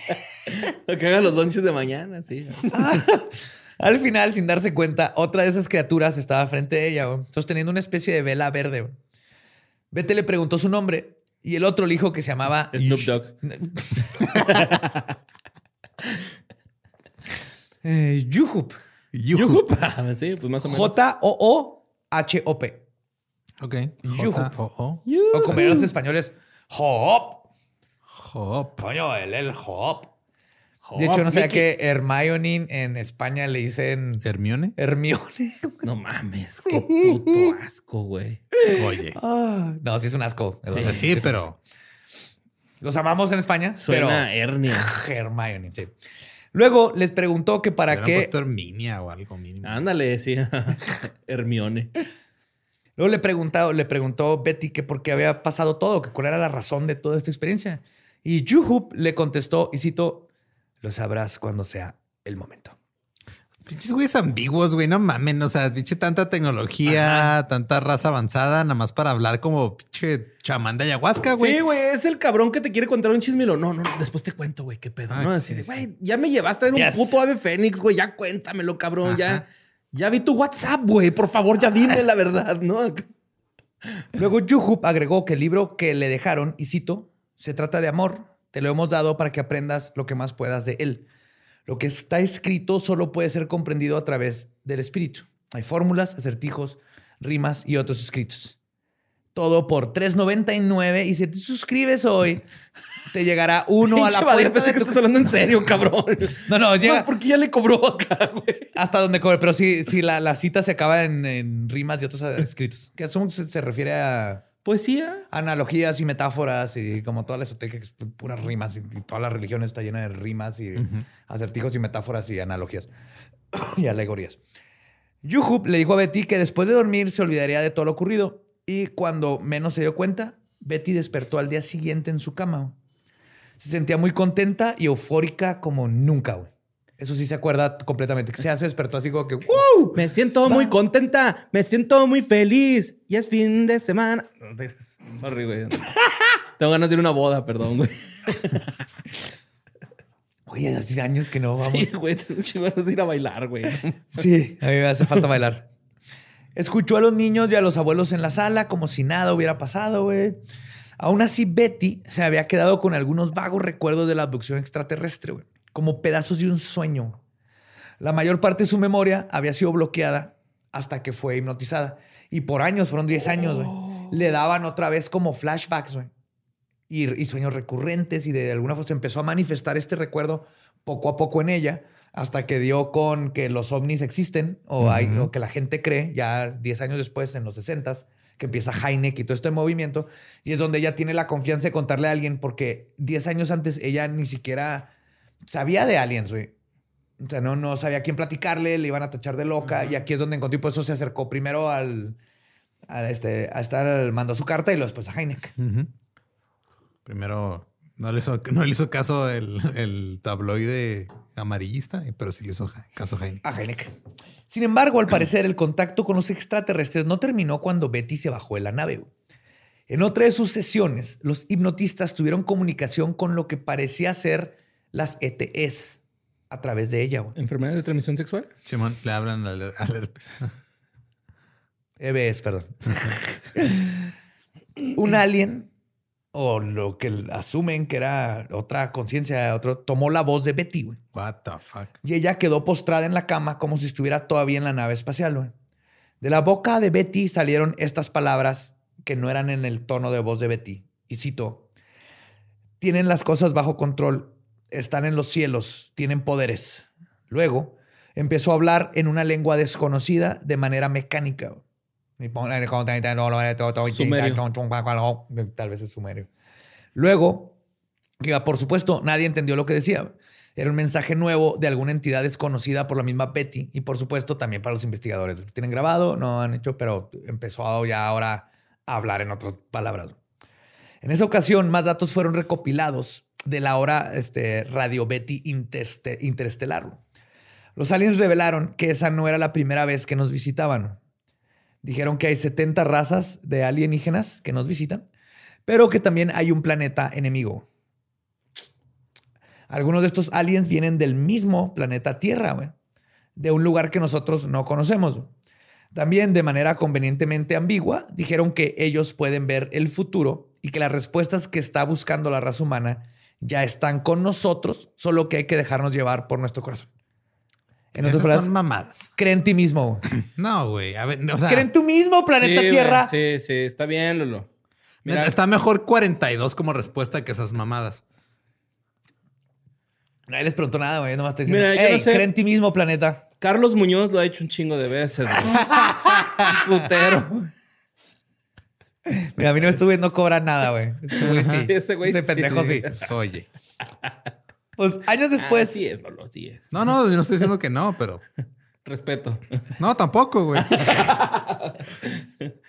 Que haga los lunches de mañana, sí. Al final, sin darse cuenta, otra de esas criaturas estaba frente a ella, sosteniendo una especie de vela verde. güey. Bete le preguntó su nombre y el otro le dijo que se llamaba Snoop Dogg. eh, Yuhup. Yuhup. Ah, Sí, pues más o menos. J-O-O-H-O-P. Ok. Yuhup. O como eran los españoles, Hop. Hop. Coño, él el Hop. De hecho, no sé que Hermione en España le dicen Hermione. Hermione. No mames, qué puto asco, güey. Oye. Ah, no, sí es un asco. O sea, sí, pero Los amamos en España, Suena hernia. pero Hermione, sí. Luego les preguntó que para qué. puesto Herminia o algo mínimo. Ándale, sí. Hermione. Luego le preguntó, le preguntó Betty que por qué había pasado todo, que cuál era la razón de toda esta experiencia. Y Yuhup le contestó, y cito, lo sabrás cuando sea el momento. Pinches güeyes ambiguos, güey, no mamen. O sea, pinche tanta tecnología, tanta raza avanzada, nada más para hablar como pinche chamán de ayahuasca, güey. Sí, güey, es el cabrón que te quiere contar un chisme y lo, no, no, no, después te cuento, güey, qué pedo, Ah, ¿no? sí, Así de, güey, ya me llevaste a ver Yes. un puto ave fénix, güey, ya cuéntamelo, cabrón, ya, Ajá. ya vi tu WhatsApp, güey, por favor, ya dime la verdad, ¿no? Luego Yuhup agregó que el libro que le dejaron, y cito, se trata de amor. Te lo hemos dado para que aprendas lo que más puedas de él. Lo que está escrito solo puede ser comprendido a través del espíritu. Hay fórmulas, acertijos, rimas y otros escritos. Todo por $3.99 y si te suscribes hoy, te llegará uno a la puerta pensé de que tu estás hablando en serio, cabrón. No, no, llega Güey, ¿Por qué ya le cobró acá, güey? hasta donde cobre, pero sí, sí la, la cita se acaba en, en rimas y otros escritos. Que asumo que se, se refiere a Poesía. analogías y metáforas y como toda la esotérica, que es pu- puras rimas y, y toda la religión está llena de rimas y acertijos y metáforas y analogías y alegorías. Yuhup le dijo a Betty que después de dormir se olvidaría de todo lo ocurrido y cuando menos se dio cuenta, Betty despertó al día siguiente en su cama. Se sentía muy contenta y eufórica como nunca, güey. Eso sí se acuerda completamente. Que se hace despertó así como que ¡Woo! Me siento muy contenta, me siento muy feliz. Y es fin de semana. Sorry, güey. Tengo ganas de ir a una boda, perdón, güey. Oye, hace años que no vamos. Sí, güey, tengo ganas de ir a bailar, güey. Sí, a mí me hace falta bailar. Escuchó a los niños y a los abuelos en la sala como si nada hubiera pasado, güey. Aún así, Betty se había quedado con algunos vagos recuerdos de la abducción extraterrestre, güey, como pedazos de un sueño. La mayor parte de su memoria había sido bloqueada hasta que fue hipnotizada. Y por años, fueron 10 años. Oh. Le daban otra vez como flashbacks, güey. Y, sueños recurrentes y de alguna forma se empezó a manifestar este recuerdo poco a poco en ella hasta que dio con que los ovnis existen o, hay, o que la gente cree, ya 10 años después, en los 60 que empieza Heineck y todo este movimiento, y es donde ella tiene la confianza de contarle a alguien, porque 10 años antes ella ni siquiera sabía de aliens, güey. O sea, no, no sabía a quién platicarle, le iban a tachar de loca, y aquí es donde encontró, y por eso se acercó primero al, este, a estar, mandó su carta y luego después a Heineck. Primero no le hizo, no le hizo caso el, el tabloide amarillista, pero sí le hizo caso a Heineck. A Heineck. Sin embargo, al parecer, el contacto con los extraterrestres no terminó cuando Betty se bajó de la nave. En otra de sus sesiones, los hipnotistas tuvieron comunicación con lo que parecía ser las ETS a través de ella. ¿Enfermedades de transmisión sexual? Simón, le hablan al, herpes. EBS, perdón. Un alien o lo que asumen que era otra conciencia, otro, tomó la voz de Betty, güey. What the fuck. Y ella quedó postrada en la cama como si estuviera todavía en la nave espacial, güey. De la boca de Betty salieron estas palabras que no eran en el tono de voz de Betty. Y cito, tienen las cosas bajo control, están en los cielos, tienen poderes. Luego empezó a hablar en una lengua desconocida de manera mecánica. Tal vez es sumerio. Luego, por supuesto, nadie entendió lo que decía. Era un mensaje nuevo de alguna entidad desconocida por la misma Betty y por supuesto también para los investigadores. Lo tienen grabado, no han hecho, pero empezó ya ahora a hablar en otras palabras. En esa ocasión, más datos fueron recopilados de la hora este, Radio Betty interestelar. Los aliens revelaron que esa no era la primera vez que nos visitaban. Dijeron que hay 70 razas de alienígenas que nos visitan, pero que también hay un planeta enemigo. Algunos de estos aliens vienen del mismo planeta Tierra, de un lugar que nosotros no conocemos. También de manera convenientemente ambigua, dijeron que ellos pueden ver el futuro y que las respuestas que está buscando la raza humana ya están con nosotros, solo que hay que dejarnos llevar por nuestro corazón. En Esas son mamadas. Cree en ti mismo. No, güey. A Cree en tú mismo, planeta Tierra. Sí, sí, está bien, Lolo. Mira, está mejor 42 como respuesta que esas mamadas. Nadie les preguntó nada, güey. Nomás te diciendo, Mira, cree en ti mismo, planeta. Carlos Muñoz lo ha hecho un chingo de veces. Putero. Mira, a mí no estuve, no cobra nada, güey. Sí, ese güey. Ese pendejo sí. Oye. Pues años después. sí es, Lolo, sí es. No, no, yo no estoy diciendo que no, pero. Respeto. No, tampoco, güey.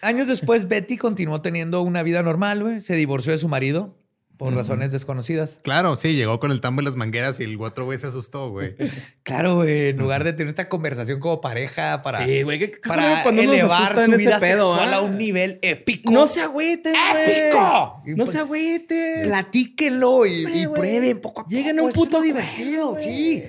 años después, Betty continuó teniendo una vida normal, güey. Se divorció de su marido por razones desconocidas. Claro, sí, llegó con el tambo y las mangueras y el otro güey se asustó, güey. claro, güey, en lugar de tener esta conversación como pareja para, sí, güey, para cuando elevar tu vida pedo, sexual a un nivel épico. No se agüiten, güey. ¡Épico! No se agüiten. Platíquenlo y, prueben poco a poco. Lleguen a un puto divertido, sí.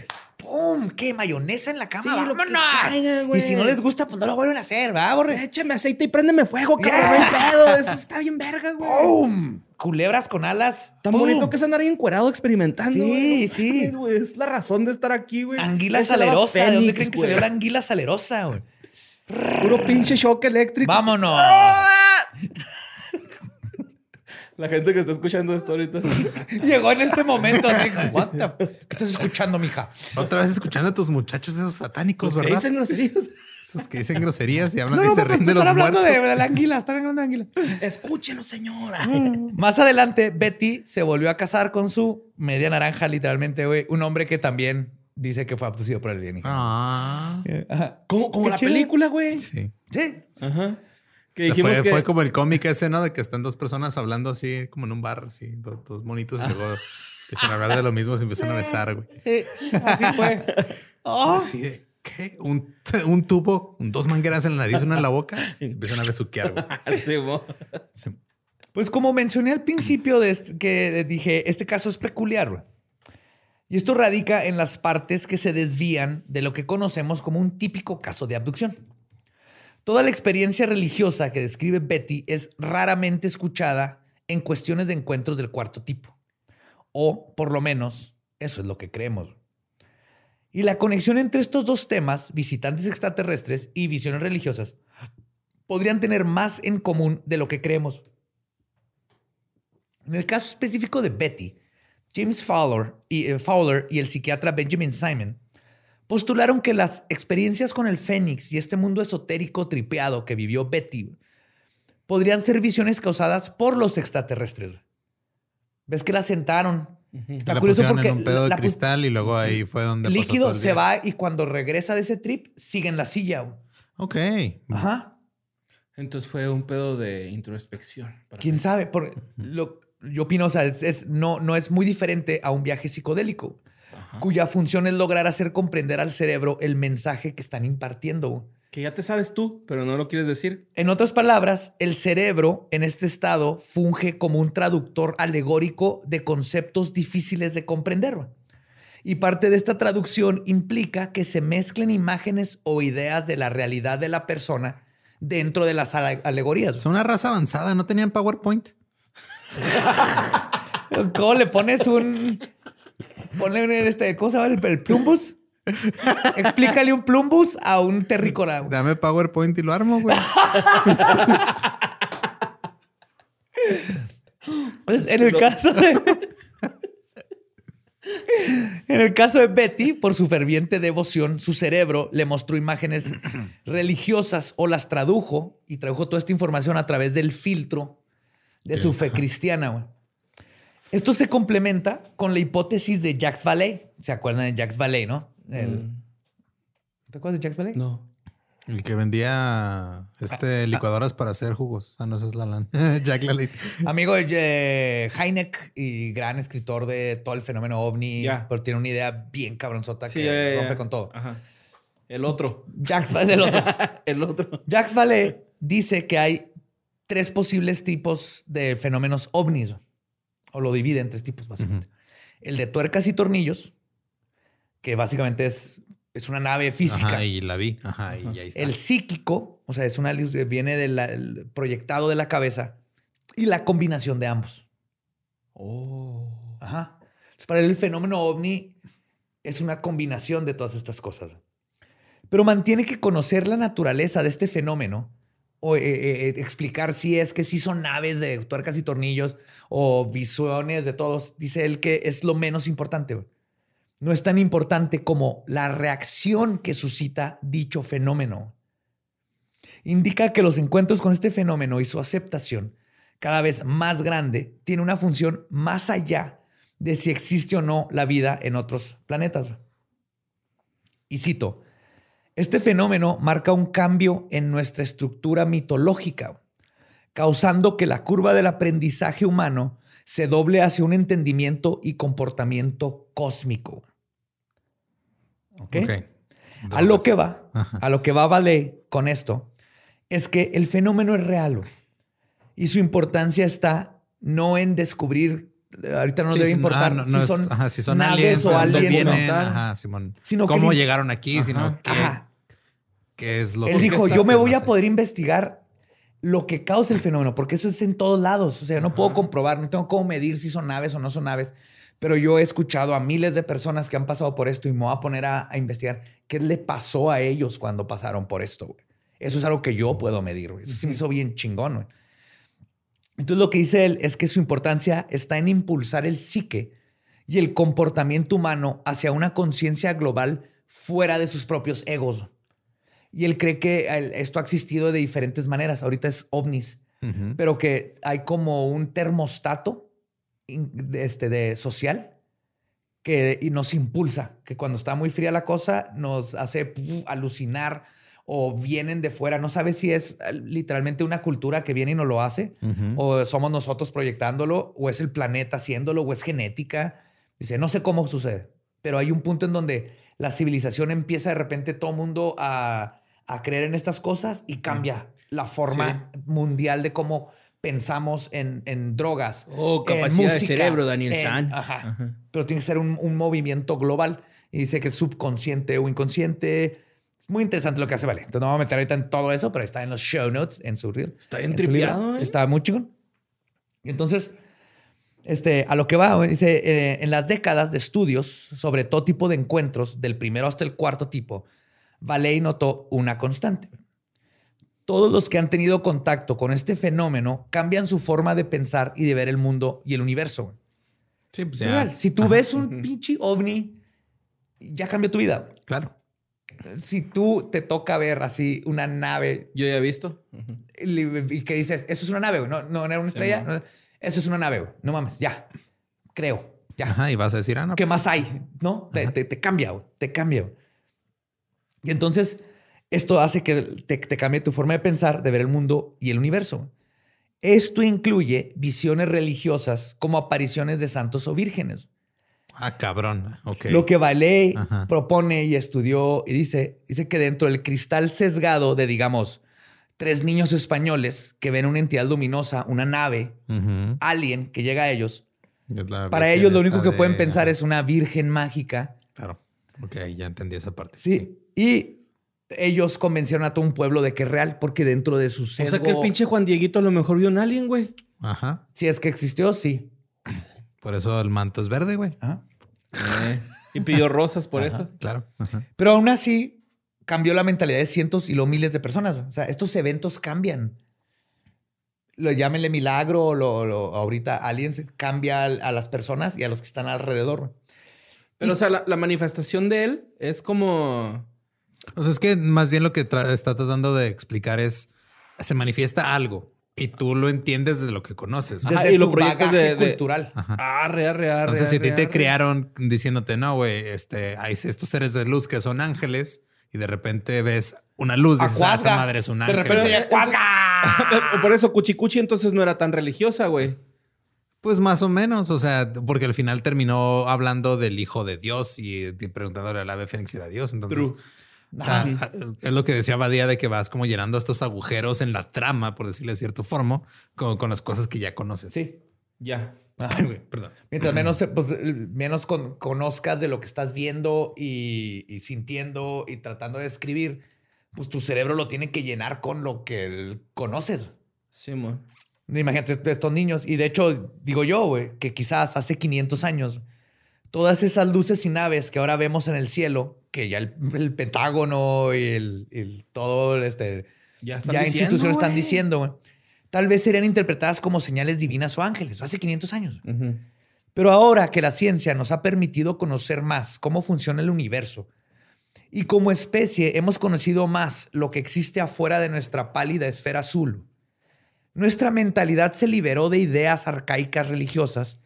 ¡Pum! ¿Qué? ¿Mayonesa en la cama? Sí, ¡Vámonos! y si no les gusta, pues no lo vuelven a hacer, ¿va, gorre? Échame aceite y préndeme fuego, cabrón. Yeah. pedo. Eso está bien verga, güey. ¡Pum! Culebras con alas. Tan bonito que es andar ahí encuerado experimentando. Sí, sí. es la razón de estar aquí, güey. Anguila salerosa. ¿De dónde creen que salió la anguila salerosa, güey? Puro pinche shock eléctrico. ¡Vámonos! La gente que está escuchando esto ahorita llegó en este momento así. What ¿Qué estás escuchando, mija? Otra vez escuchando a tus muchachos esos satánicos, ¿verdad? Que dicen groserías. Esos que dicen groserías y hablan y se rinden los hablando muertos. De, de la anguila, están hablando de anguila. Escúchelo, señora. Más adelante, Betty se volvió a casar con su media naranja, literalmente, güey. Un hombre que también dice que fue abducido por el alienígena. Ah. Como, como la película, güey. Sí. Sí. Ajá. Que dijimos fue, que... fue como el cómic ese, ¿no? De que están dos personas hablando así, como en un bar, así, dos, monitos, y luego Empiezan a hablar de lo mismo, se empiezan a besar, güey. Sí, así fue. Oh. Así ¿qué? Un, un, tubo, dos mangueras en la nariz, una en la boca. Se empiezan a besuquear, güey. Sí, Pues como mencioné al principio de este, que dije, este caso es peculiar, güey. Y esto radica en las partes que se desvían de lo que conocemos como un típico caso de abducción. Toda la experiencia religiosa que describe Betty es raramente escuchada en cuestiones de encuentros del cuarto tipo. O por lo menos eso es lo que creemos. Y la conexión entre estos dos temas, visitantes extraterrestres y visiones religiosas, podrían tener más en común de lo que creemos. En el caso específico de Betty, James Fowler y, eh, Fowler y el psiquiatra Benjamin Simon postularon que las experiencias con el Fénix y este mundo esotérico tripeado que vivió Betty podrían ser visiones causadas por los extraterrestres. ¿Ves que la sentaron? Está curioso porque en un pedo de cristal y luego ahí fue donde el líquido se va y cuando regresa de ese trip sigue en la silla. Ok. Ajá. Entonces fue un pedo de introspección. ¿Quién sabe? Porque lo, yo opino, o sea, es, no, no es muy diferente a un viaje psicodélico, cuya función es lograr hacer comprender al cerebro el mensaje que están impartiendo. Que ya te sabes tú, pero no lo quieres decir. En otras palabras, el cerebro en este estado funge como un traductor alegórico de conceptos difíciles de comprender. Y parte de esta traducción implica que se mezclen imágenes o ideas de la realidad de la persona dentro de las alegorías. Son una raza avanzada, ¿no tenían PowerPoint? ¿Cómo le pones un. Ponle un este. ¿Cómo se llama? El, plumbus. Explícale un plumbus a un terrícola. Dame PowerPoint y lo armo, güey. Pues en el caso de. En el caso de Betty, por su ferviente devoción, su cerebro le mostró imágenes religiosas o las tradujo y tradujo toda esta información a través del filtro de su fe cristiana. Esto se complementa con la hipótesis de Jacques Vallée. ¿Se acuerdan de Jacques Vallée, no? Mm. ¿Te acuerdas de Jacques Vallée? No. El que vendía este ah, licuadoras para hacer jugos. Ah, no, esa es la Jack Vallée. Amigo de Heineck y gran escritor de todo el fenómeno ovni. Pero tiene una idea bien cabronzota que rompe con todo. El otro. Jacques Vallée, el otro. el otro. Jacques Vallée dice que hay tres posibles tipos de fenómenos ovnis, o lo divide en tres tipos, básicamente. El de tuercas y tornillos, que básicamente es, es una nave física. Ajá, y la vi. Ajá, y ahí está. El psíquico, o sea, es una viene del proyectado de la cabeza, y la combinación de ambos. Oh. Ajá. Entonces, para él, el fenómeno ovni es una combinación de todas estas cosas. Pero mantiene que conocer la naturaleza de este fenómeno o eh, eh, eh, explicar si es que sí son naves de tuercas y tornillos o visiones de todos. Dice él que es lo menos importante. No es tan importante como la reacción que suscita dicho fenómeno. Indica que los encuentros con este fenómeno y su aceptación cada vez más grande tiene una función más allá de si existe o no la vida en otros planetas. Y cito, este fenómeno marca un cambio en nuestra estructura mitológica, causando que la curva del aprendizaje humano se doble hacia un entendimiento y comportamiento cósmico. ¿Ok? A lo que va, a lo que va a valer con esto, es que el fenómeno es real y su importancia está no en descubrir ahorita no nos debe importar si, son, si, son, aliens o aliens ajá, Simón. Sino cómo llegaron aquí, sino qué, es lo Él dijo, yo me voy a poder investigar lo que causa el fenómeno, porque eso es en todos lados. O sea, no puedo comprobar, no tengo cómo medir si son naves o no son naves. Pero yo he escuchado a miles de personas que han pasado por esto y me voy a poner a, investigar qué le pasó a ellos cuando pasaron por esto. Eso es algo que yo puedo medir. Eso se me hizo bien chingón. Güey. Entonces lo que dice él es que su importancia está en impulsar el psique y el comportamiento humano hacia una conciencia global fuera de sus propios egos. Y él cree que esto ha existido de diferentes maneras. Ahorita es ovnis, pero que hay como un termostato este, de social que y nos impulsa, que cuando está muy fría la cosa nos hace alucinar, o vienen de fuera. No sabes si es eh, literalmente una cultura que viene y no lo hace, o somos nosotros proyectándolo, o es el planeta haciéndolo, o es genética. Dice, no sé cómo sucede, pero hay un punto en donde la civilización empieza de repente todo mundo a, a creer en estas cosas y cambia la forma mundial de cómo pensamos en, en drogas. Oh, capacidad de cerebro, Daniel San. Ajá, Pero tiene que ser un, un, movimiento global. Y dice que es subconsciente o inconsciente. Muy interesante lo que hace, vale. Entonces no vamos a meter ahorita en todo eso, pero está en los show notes, en su reel. Está bien tripeado, ¿eh? Está muy chingón. Entonces, este, a lo que va, dice, eh, en las décadas de estudios sobre todo tipo de encuentros, del primero hasta el cuarto tipo, Valey notó una constante todos los que han tenido contacto con este fenómeno cambian su forma de pensar y de ver el mundo y el universo. Sí, pues. Si tú ves un pinche ovni, ya cambió tu vida. Claro. Si tú te toca ver así una nave. Yo ya he visto. Y que dices, eso es una nave, No, no era una estrella. eso es una nave, No mames, ya. Creo. Ya. Ajá, y vas a decir, ah, no. ¿Qué pues más hay? ¿No? Te, te, cambia, te cambia. Y entonces esto hace que te, cambie tu forma de pensar, de ver el mundo y el universo. Esto incluye visiones religiosas como apariciones de santos o vírgenes. Ah, cabrón. Ok. Lo que Valé propone y estudió y dice, dice que dentro del cristal sesgado de, digamos, tres niños españoles que ven una entidad luminosa, una nave, alien que llega a ellos, para ellos lo único que pueden pensar es una virgen mágica. Claro. Ok, ya entendí esa parte. Sí. Y ellos convencieron a todo un pueblo de que es real, porque dentro de su sesgo... O sea que el pinche Juan Dieguito a lo mejor vio un alien, güey. Ajá. Si es que existió, sí. Por eso el manto es verde, güey. Ajá. Eh, y pidió rosas por eso. Claro. Pero aún así cambió la mentalidad de cientos y lo miles de personas. O sea, estos eventos cambian. Lo llámenle milagro, o lo, ahorita aliens cambia a las personas y a los que están alrededor. Pero, o sea, la manifestación de él es como o sea, es que más bien lo que está tratando de explicar es, se manifiesta algo y tú lo entiendes desde lo que conoces. y lo proyectas de, cultural. Ah, real, real. Entonces, si a ti te crearon diciéndote, no, güey, este, hay estos seres de luz que son ángeles y de repente ves una luz y dices, ah, esa madre es un ángel. De repente ya Por eso Cuchicuchi entonces no era tan religiosa, güey. Pues más o menos, o sea, porque al final terminó hablando del hijo de Dios y preguntándole al ave fénix si era Dios. Entonces, es lo que decía Badía de que vas como llenando estos agujeros en la trama, por decirle de cierta forma, con, con las cosas que ya conoces. Sí, ya. perdón. Mientras menos, pues, menos conozcas de lo que estás viendo y, sintiendo y tratando de escribir, pues tu cerebro lo tiene que llenar con lo que conoces. Sí, man. Imagínate estos niños. Y de hecho, digo yo, güey, que quizás hace 500 años, todas esas luces y naves que ahora vemos en el cielo que ya el, Pentágono y el, todo este ya, ya instituciones están diciendo, tal vez serían interpretadas como señales divinas o ángeles, hace 500 años. Pero ahora que la ciencia nos ha permitido conocer más cómo funciona el universo y como especie hemos conocido más lo que existe afuera de nuestra pálida esfera azul, nuestra mentalidad se liberó de ideas arcaicas religiosas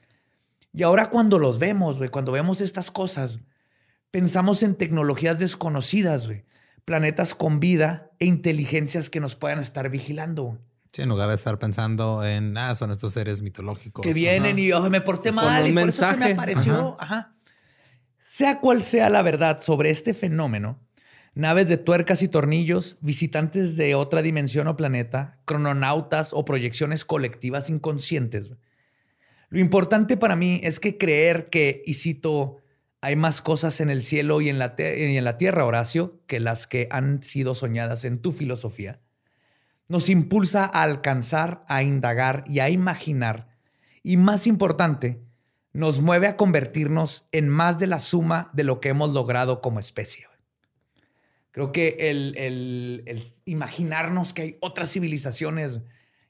y ahora cuando los vemos, cuando vemos estas cosas, Pensamos en tecnologías desconocidas, güey. Planetas con vida e inteligencias que nos puedan estar vigilando. Sí, en lugar de estar pensando en, ah, son estos seres mitológicos. Que vienen y, me porté mal y por eso se me apareció. Ajá. Sea cual sea la verdad sobre este fenómeno, naves de tuercas y tornillos, visitantes de otra dimensión o planeta, crononautas o proyecciones colectivas inconscientes. Lo importante para mí es que creer que, y cito, hay más cosas en el cielo y en, la tierra, Horacio, que las que han sido soñadas en tu filosofía. Nos impulsa a alcanzar, a indagar y a imaginar. Y más importante, nos mueve a convertirnos en más de la suma de lo que hemos logrado como especie. Creo que el imaginarnos que hay otras civilizaciones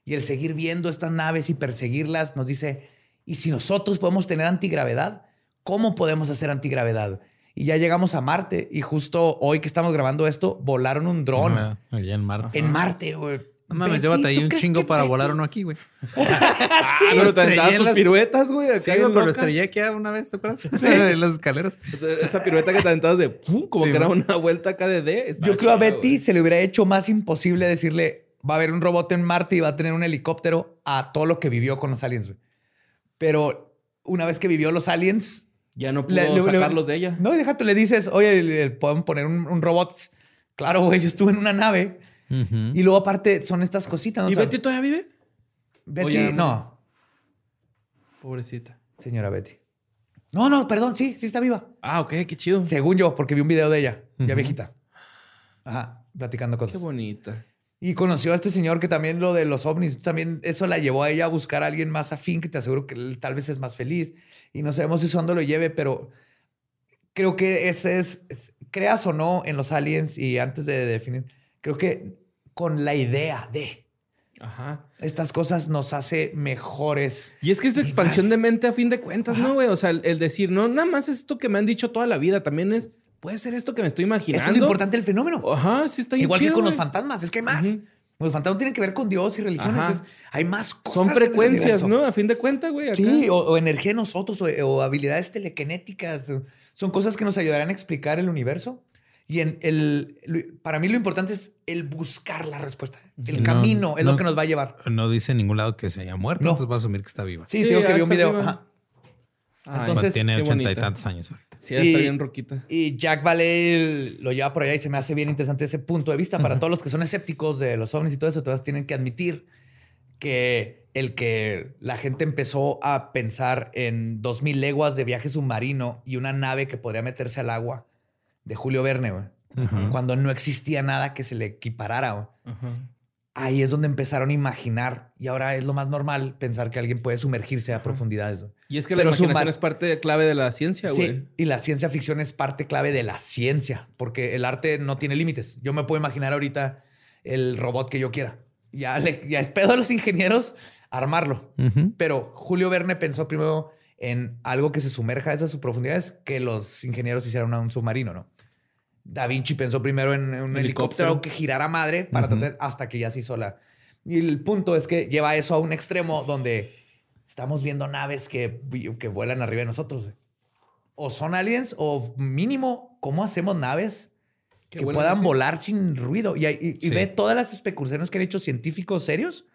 y el seguir viendo estas naves y perseguirlas nos dice, ¿y si nosotros podemos tener antigravedad? ¿Cómo podemos hacer antigravedad? Y ya llegamos a Marte y justo hoy que estamos grabando esto, volaron un dron. allá en Marte. En Marte, güey. No mames, llévate ahí un chingo para volar uno aquí, güey. ah, pero te tus las... piruetas, güey. Sí, pero lo estrellé aquí una vez, ¿te acuerdas? Sí. en las escaleras. Esa pirueta que te aventabas de como que era una vuelta acá de D. Yo creo a Betty se le hubiera hecho más imposible decirle va a haber un robot en Marte y va a tener un helicóptero a todo lo que vivió con los aliens, güey. Pero una vez que vivió los aliens, Ya no puedo sacarlos de ella. No, déjate, le dices, oye, le, pueden poner un, robot. Claro, güey, yo estuve en una nave. Y luego aparte son estas cositas. ¿Y Betty todavía vive? Betty, no. Pobrecita. Señora Betty. No, no, perdón, sí, sí está viva. Ah, ok, qué chido. Según yo, porque vi un video de ella, ya viejita. Ajá, platicando cosas. Qué bonita. Y conoció a este señor que también lo de los ovnis, también eso la llevó a ella a buscar a alguien más afín que te aseguro que tal vez es más feliz. Y no sabemos si eso dónde lo lleve, pero creo que ese es, creas o no en los aliens y antes de definir, creo que con la idea de Ajá. estas cosas nos hace mejores. Y es que es de expansión de mente a fin de cuentas, ¿no, güey? O sea, el, decir, no, nada más esto que me han dicho toda la vida, también es puede ser esto que me estoy imaginando. Es lo importante el fenómeno. Ajá, sí está Igual que con los fantasmas, es que hay más. Los fantasmas tienen que ver con Dios y religiones. hay más cosas. Son frecuencias, ¿no? A fin de cuentas, güey. Sí, o, energía en nosotros, o, habilidades telequinéticas. Son cosas que nos ayudarán a explicar el universo. Y en el, para mí lo importante es el buscar la respuesta. El camino es lo que nos va a llevar. No dice en ningún lado que se haya muerto, entonces va a asumir que está viva. Sí, tengo que ver un video. Entonces, tiene ochenta y tantos años ahorita. Sí, está bien roquita. Y Jack Valley lo lleva por allá y se me hace bien interesante ese punto de vista. Para todos los que son escépticos de los ovnis y todo eso, todas tienen que admitir que el que la gente empezó a pensar en dos mil leguas de viaje submarino y una nave que podría meterse al agua de Julio Verne, cuando no existía nada que se le equiparara ahí es donde empezaron a imaginar y ahora es lo más normal pensar que alguien puede sumergirse a profundidades. Y es que la imaginación es parte clave de la ciencia, güey. Sí, y la ciencia ficción es parte clave de la ciencia, porque el arte no tiene límites. Yo me puedo imaginar ahorita el robot que yo quiera. Ya, le, ya es pedo a los ingenieros armarlo. Pero Julio Verne pensó primero en algo que se sumerja a esas profundidades que los ingenieros hicieran un submarino, ¿no? Da Vinci pensó primero en un helicóptero, que girara madre para tratar hasta que ya se hizo la. Y el punto es que lleva eso a un extremo donde estamos viendo naves que, que vuelan arriba de nosotros. O son aliens, o mínimo, ¿cómo hacemos naves que puedan volar sin ruido? Y, ve todas las especulaciones que han hecho científicos serios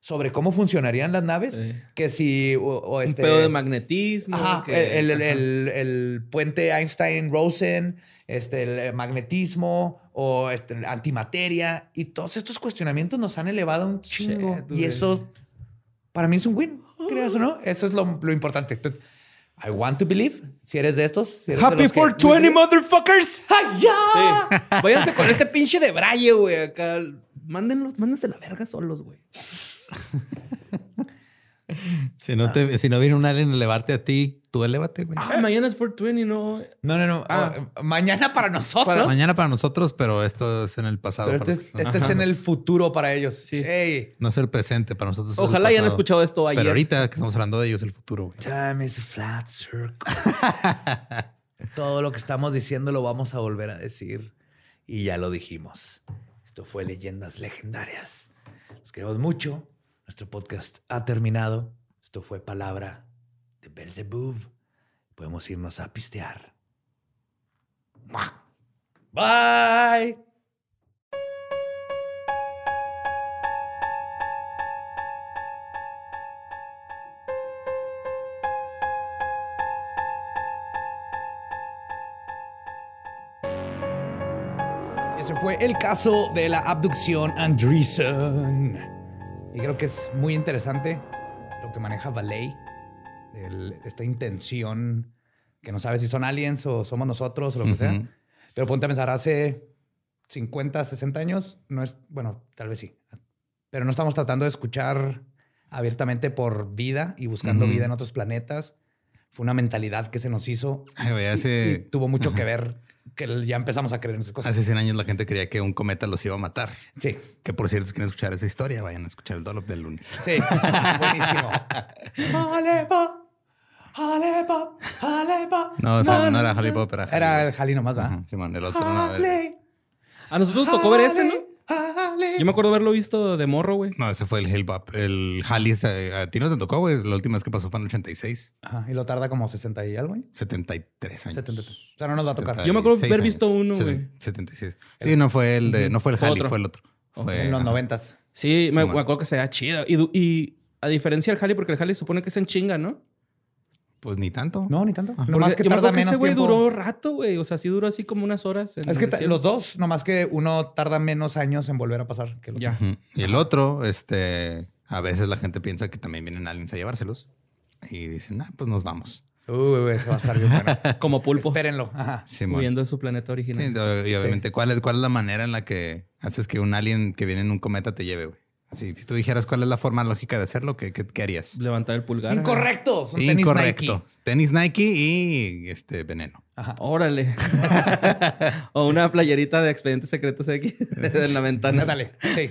sobre cómo funcionarían las naves. Que si. O, este, un pedo de magnetismo. el, el, puente Einstein-Rosen este, el eh, magnetismo o este, antimateria. Y todos estos cuestionamientos nos han elevado un chingo. y eso para mí es un win, creas o no. Eso es lo, lo importante. I want to believe. Si eres de estos. Happy 420, motherfuckers. ¡Ay, ya! Sí. Váyanse con este pinche de braille, güey. Acá. Mándenlos, mándense la verga solos, güey. Si no, te, si no viene un alien a elevarte a ti, tú elévate, güey. Ah, mañana es 420, no. No, no, no. Ah. mañana para nosotros. mañana para nosotros, pero esto es en el pasado. este, es, este es, en el futuro para ellos. Sí. No es el presente para nosotros. Ojalá hayan escuchado esto ayer. Pero ahorita que estamos hablando de ellos, el futuro, güey. Time is a flat circle. Todo lo que estamos diciendo lo vamos a volver a decir. Y ya lo dijimos. Esto fue Leyendas Legendarias. Los queremos mucho. Nuestro podcast ha terminado. Esto fue Palabra de Belzebub. Podemos irnos a pistear. Bye. Ese fue el caso de la abducción Andreessen. Y creo que es muy interesante lo que maneja Valet, esta intención que no sabe si son aliens o somos nosotros o lo que sea. Pero ponte a pensar, hace 50, 60 años, no es, bueno, tal vez sí, pero no estamos tratando de escuchar abiertamente por vida y buscando vida en otros planetas. Fue una mentalidad que se nos hizo y, tuvo mucho que ver que ya empezamos a creer en esas cosas. Hace 100 años la gente creía que un cometa los iba a matar. Sí. Que por cierto, si quieren escuchar esa historia, vayan a escuchar el Dollop del lunes. Sí, buenísimo. No, o sea, no era Pop, era Era el Jali nomás, ¿verdad? Simón, el otro no. A nosotros tocó ver ese, ¿no? Yo me acuerdo haberlo visto de morro, güey. No, ese fue el Hellbop. El Halley, a ti no te tocó, güey. La última vez que pasó fue en el 86. Ajá. Y lo tarda como 60 y algo, güey. 73 años. 73. O sea, no nos va a tocar. Yo me acuerdo haber visto uno, güey. 76. Sí, no fue el de, no fue el Halley, fue el otro. Fue, en los noventas. Sí, me, acuerdo que se chido. Y, y a diferencia del Halley, porque el Halley supone que es en chinga, ¿no? Pues ni tanto. No, ni tanto. Nomás que tarda menos ese güey duró rato, güey. O sea, sí duró así como unas horas. es que los dos, nomás que uno tarda menos años en volver a pasar que el otro. Ya. Y el otro, este, a veces la gente piensa que también vienen aliens a llevárselos. Y dicen, ah, pues nos vamos. Uy, eso va a estar bien bueno. Como pulpo. Espérenlo. Ajá. Huyendo de su planeta original. Sí, y obviamente, ¿cuál, es, ¿cuál es la manera en la que haces que un alien que viene en un cometa te lleve, güey? Si tú dijeras cuál es la forma lógica de hacerlo, ¿qué, qué, harías? Levantar el pulgar. Incorrecto. Son Incorrecto. Tenis Nike. y este veneno. Ajá. Órale. o una playerita de expedientes secretos X en la ventana. Dale. Sí.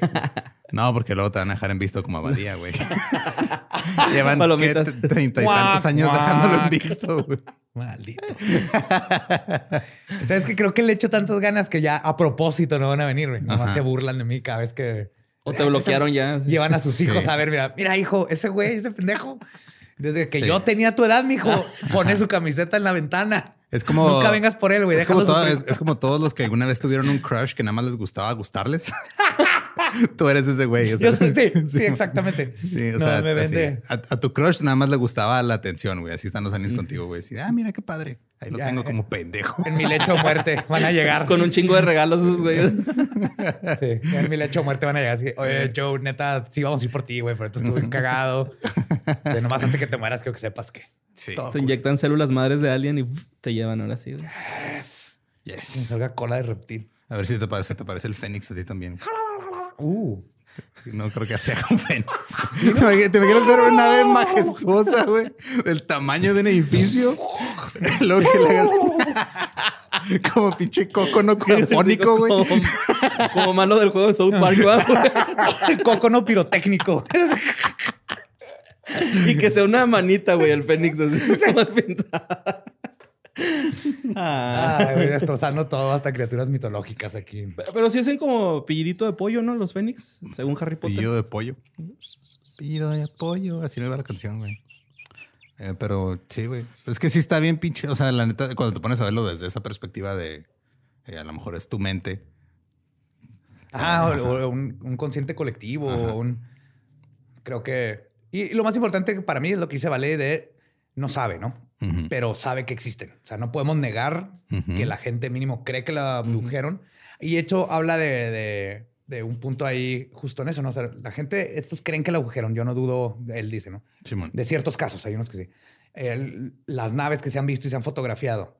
No, porque luego te van a dejar en visto como abadía, güey. Llevan treinta y tantos años dejándolo en visto, güey. Maldito. Sabes que creo que le echo tantas ganas que ya a propósito no van a venir, güey. Nomás se burlan de mí cada vez que o te bloquearon ya. Llevan a sus hijos a ver, mira, mira, hijo, ese güey, ese pendejo. Desde que yo tenía tu edad, mijo, pone su camiseta en la ventana. Es como. Nunca vengas por él, güey. Es, es, como todos los que alguna vez tuvieron un crush que nada más les gustaba gustarles. Tú eres ese güey. Yo sí, sí, exactamente. Sí, o sea, a, tu crush nada más le gustaba la atención, güey. Así están los años contigo, güey. Así, ah, mira qué padre. Ahí lo tengo como pendejo. En mi lecho de muerte van a llegar. Con un chingo de regalos esos güeyes. Sí, en mi lecho de muerte van a llegar. Así, Oye, Joe, neta, sí vamos a ir por ti, güey, pero esto estuve cagado. nomás antes que te mueras, quiero que sepas que. Sí. Te inyectan células madres de alien y te llevan ahora sí, güey. Yes. Yes. Que salga cola de reptil. A ver si te parece, te parece el Fénix a ti también. Uh. No creo que sea con Fénix. ¿Te quieres ver una nave majestuosa, güey? Del tamaño de un edificio. Lo que le Como pinche coco no cofónico, güey. Como, malo del juego de South Park, güey. coco no pirotécnico. y que sea una manita, güey, el Fénix así. pintada. Ah, destrozando todo hasta criaturas mitológicas aquí. Pero sí hacen como pillidito de pollo, ¿no? Los Fénix, según Harry Potter. Pillido de pollo. Pillido de pollo. Así no iba la canción, güey. Eh, pero sí, güey. Es que sí está bien pinche. O sea, la neta, cuando te pones a verlo desde esa perspectiva de eh, a lo mejor es tu mente. Ah, o, un, consciente colectivo, un. Creo que. Y, lo más importante para mí es lo que dice Vale de no sabe, ¿no? Pero sabe que existen. O sea, no podemos negar que la gente mínimo cree que la abdujeron. Y hecho habla de, un punto ahí justo en eso, ¿no? O sea, la gente, estos creen que la agujeron. Yo no dudo, él dice, ¿no? De ciertos casos, hay unos que sí. las naves que se han visto y se han fotografiado,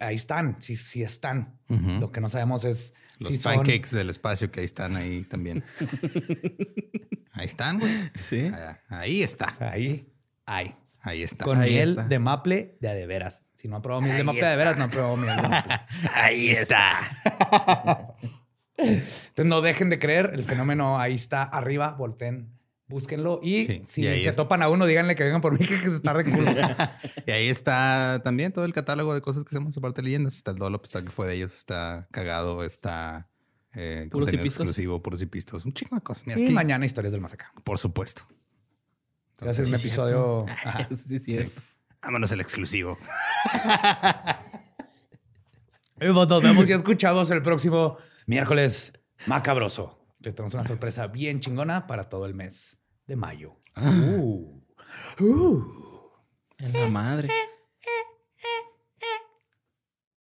ahí están, sí, sí están. Lo que no sabemos es los pancakes del espacio que ahí están ahí también. ahí están, güey. Sí. Ahí está. Ahí, ahí. Ahí está. Con Ahí miel de maple de adeveras. Si no ha probado miel de maple de adeveras, no ha probado miel de maple. ahí está. Entonces no dejen de creer, el fenómeno ahí está arriba, volteen, búsquenlo y si se topan a uno, díganle que vengan por mí que se tarde culo. y ahí está también todo el catálogo de cosas que hacemos aparte de leyendas. Está el Dolop, está que fue de ellos, está cagado, está eh, puros exclusivo, puros y pistos, un chingo de cosas. y mañana historias del más Por supuesto. Entonces, un episodio. sí, es cierto. Vámonos el exclusivo. Nos vemos y escuchamos el próximo miércoles macabroso. Les tenemos una sorpresa bien chingona para todo el mes de mayo. Uh. Uh. Es la madre.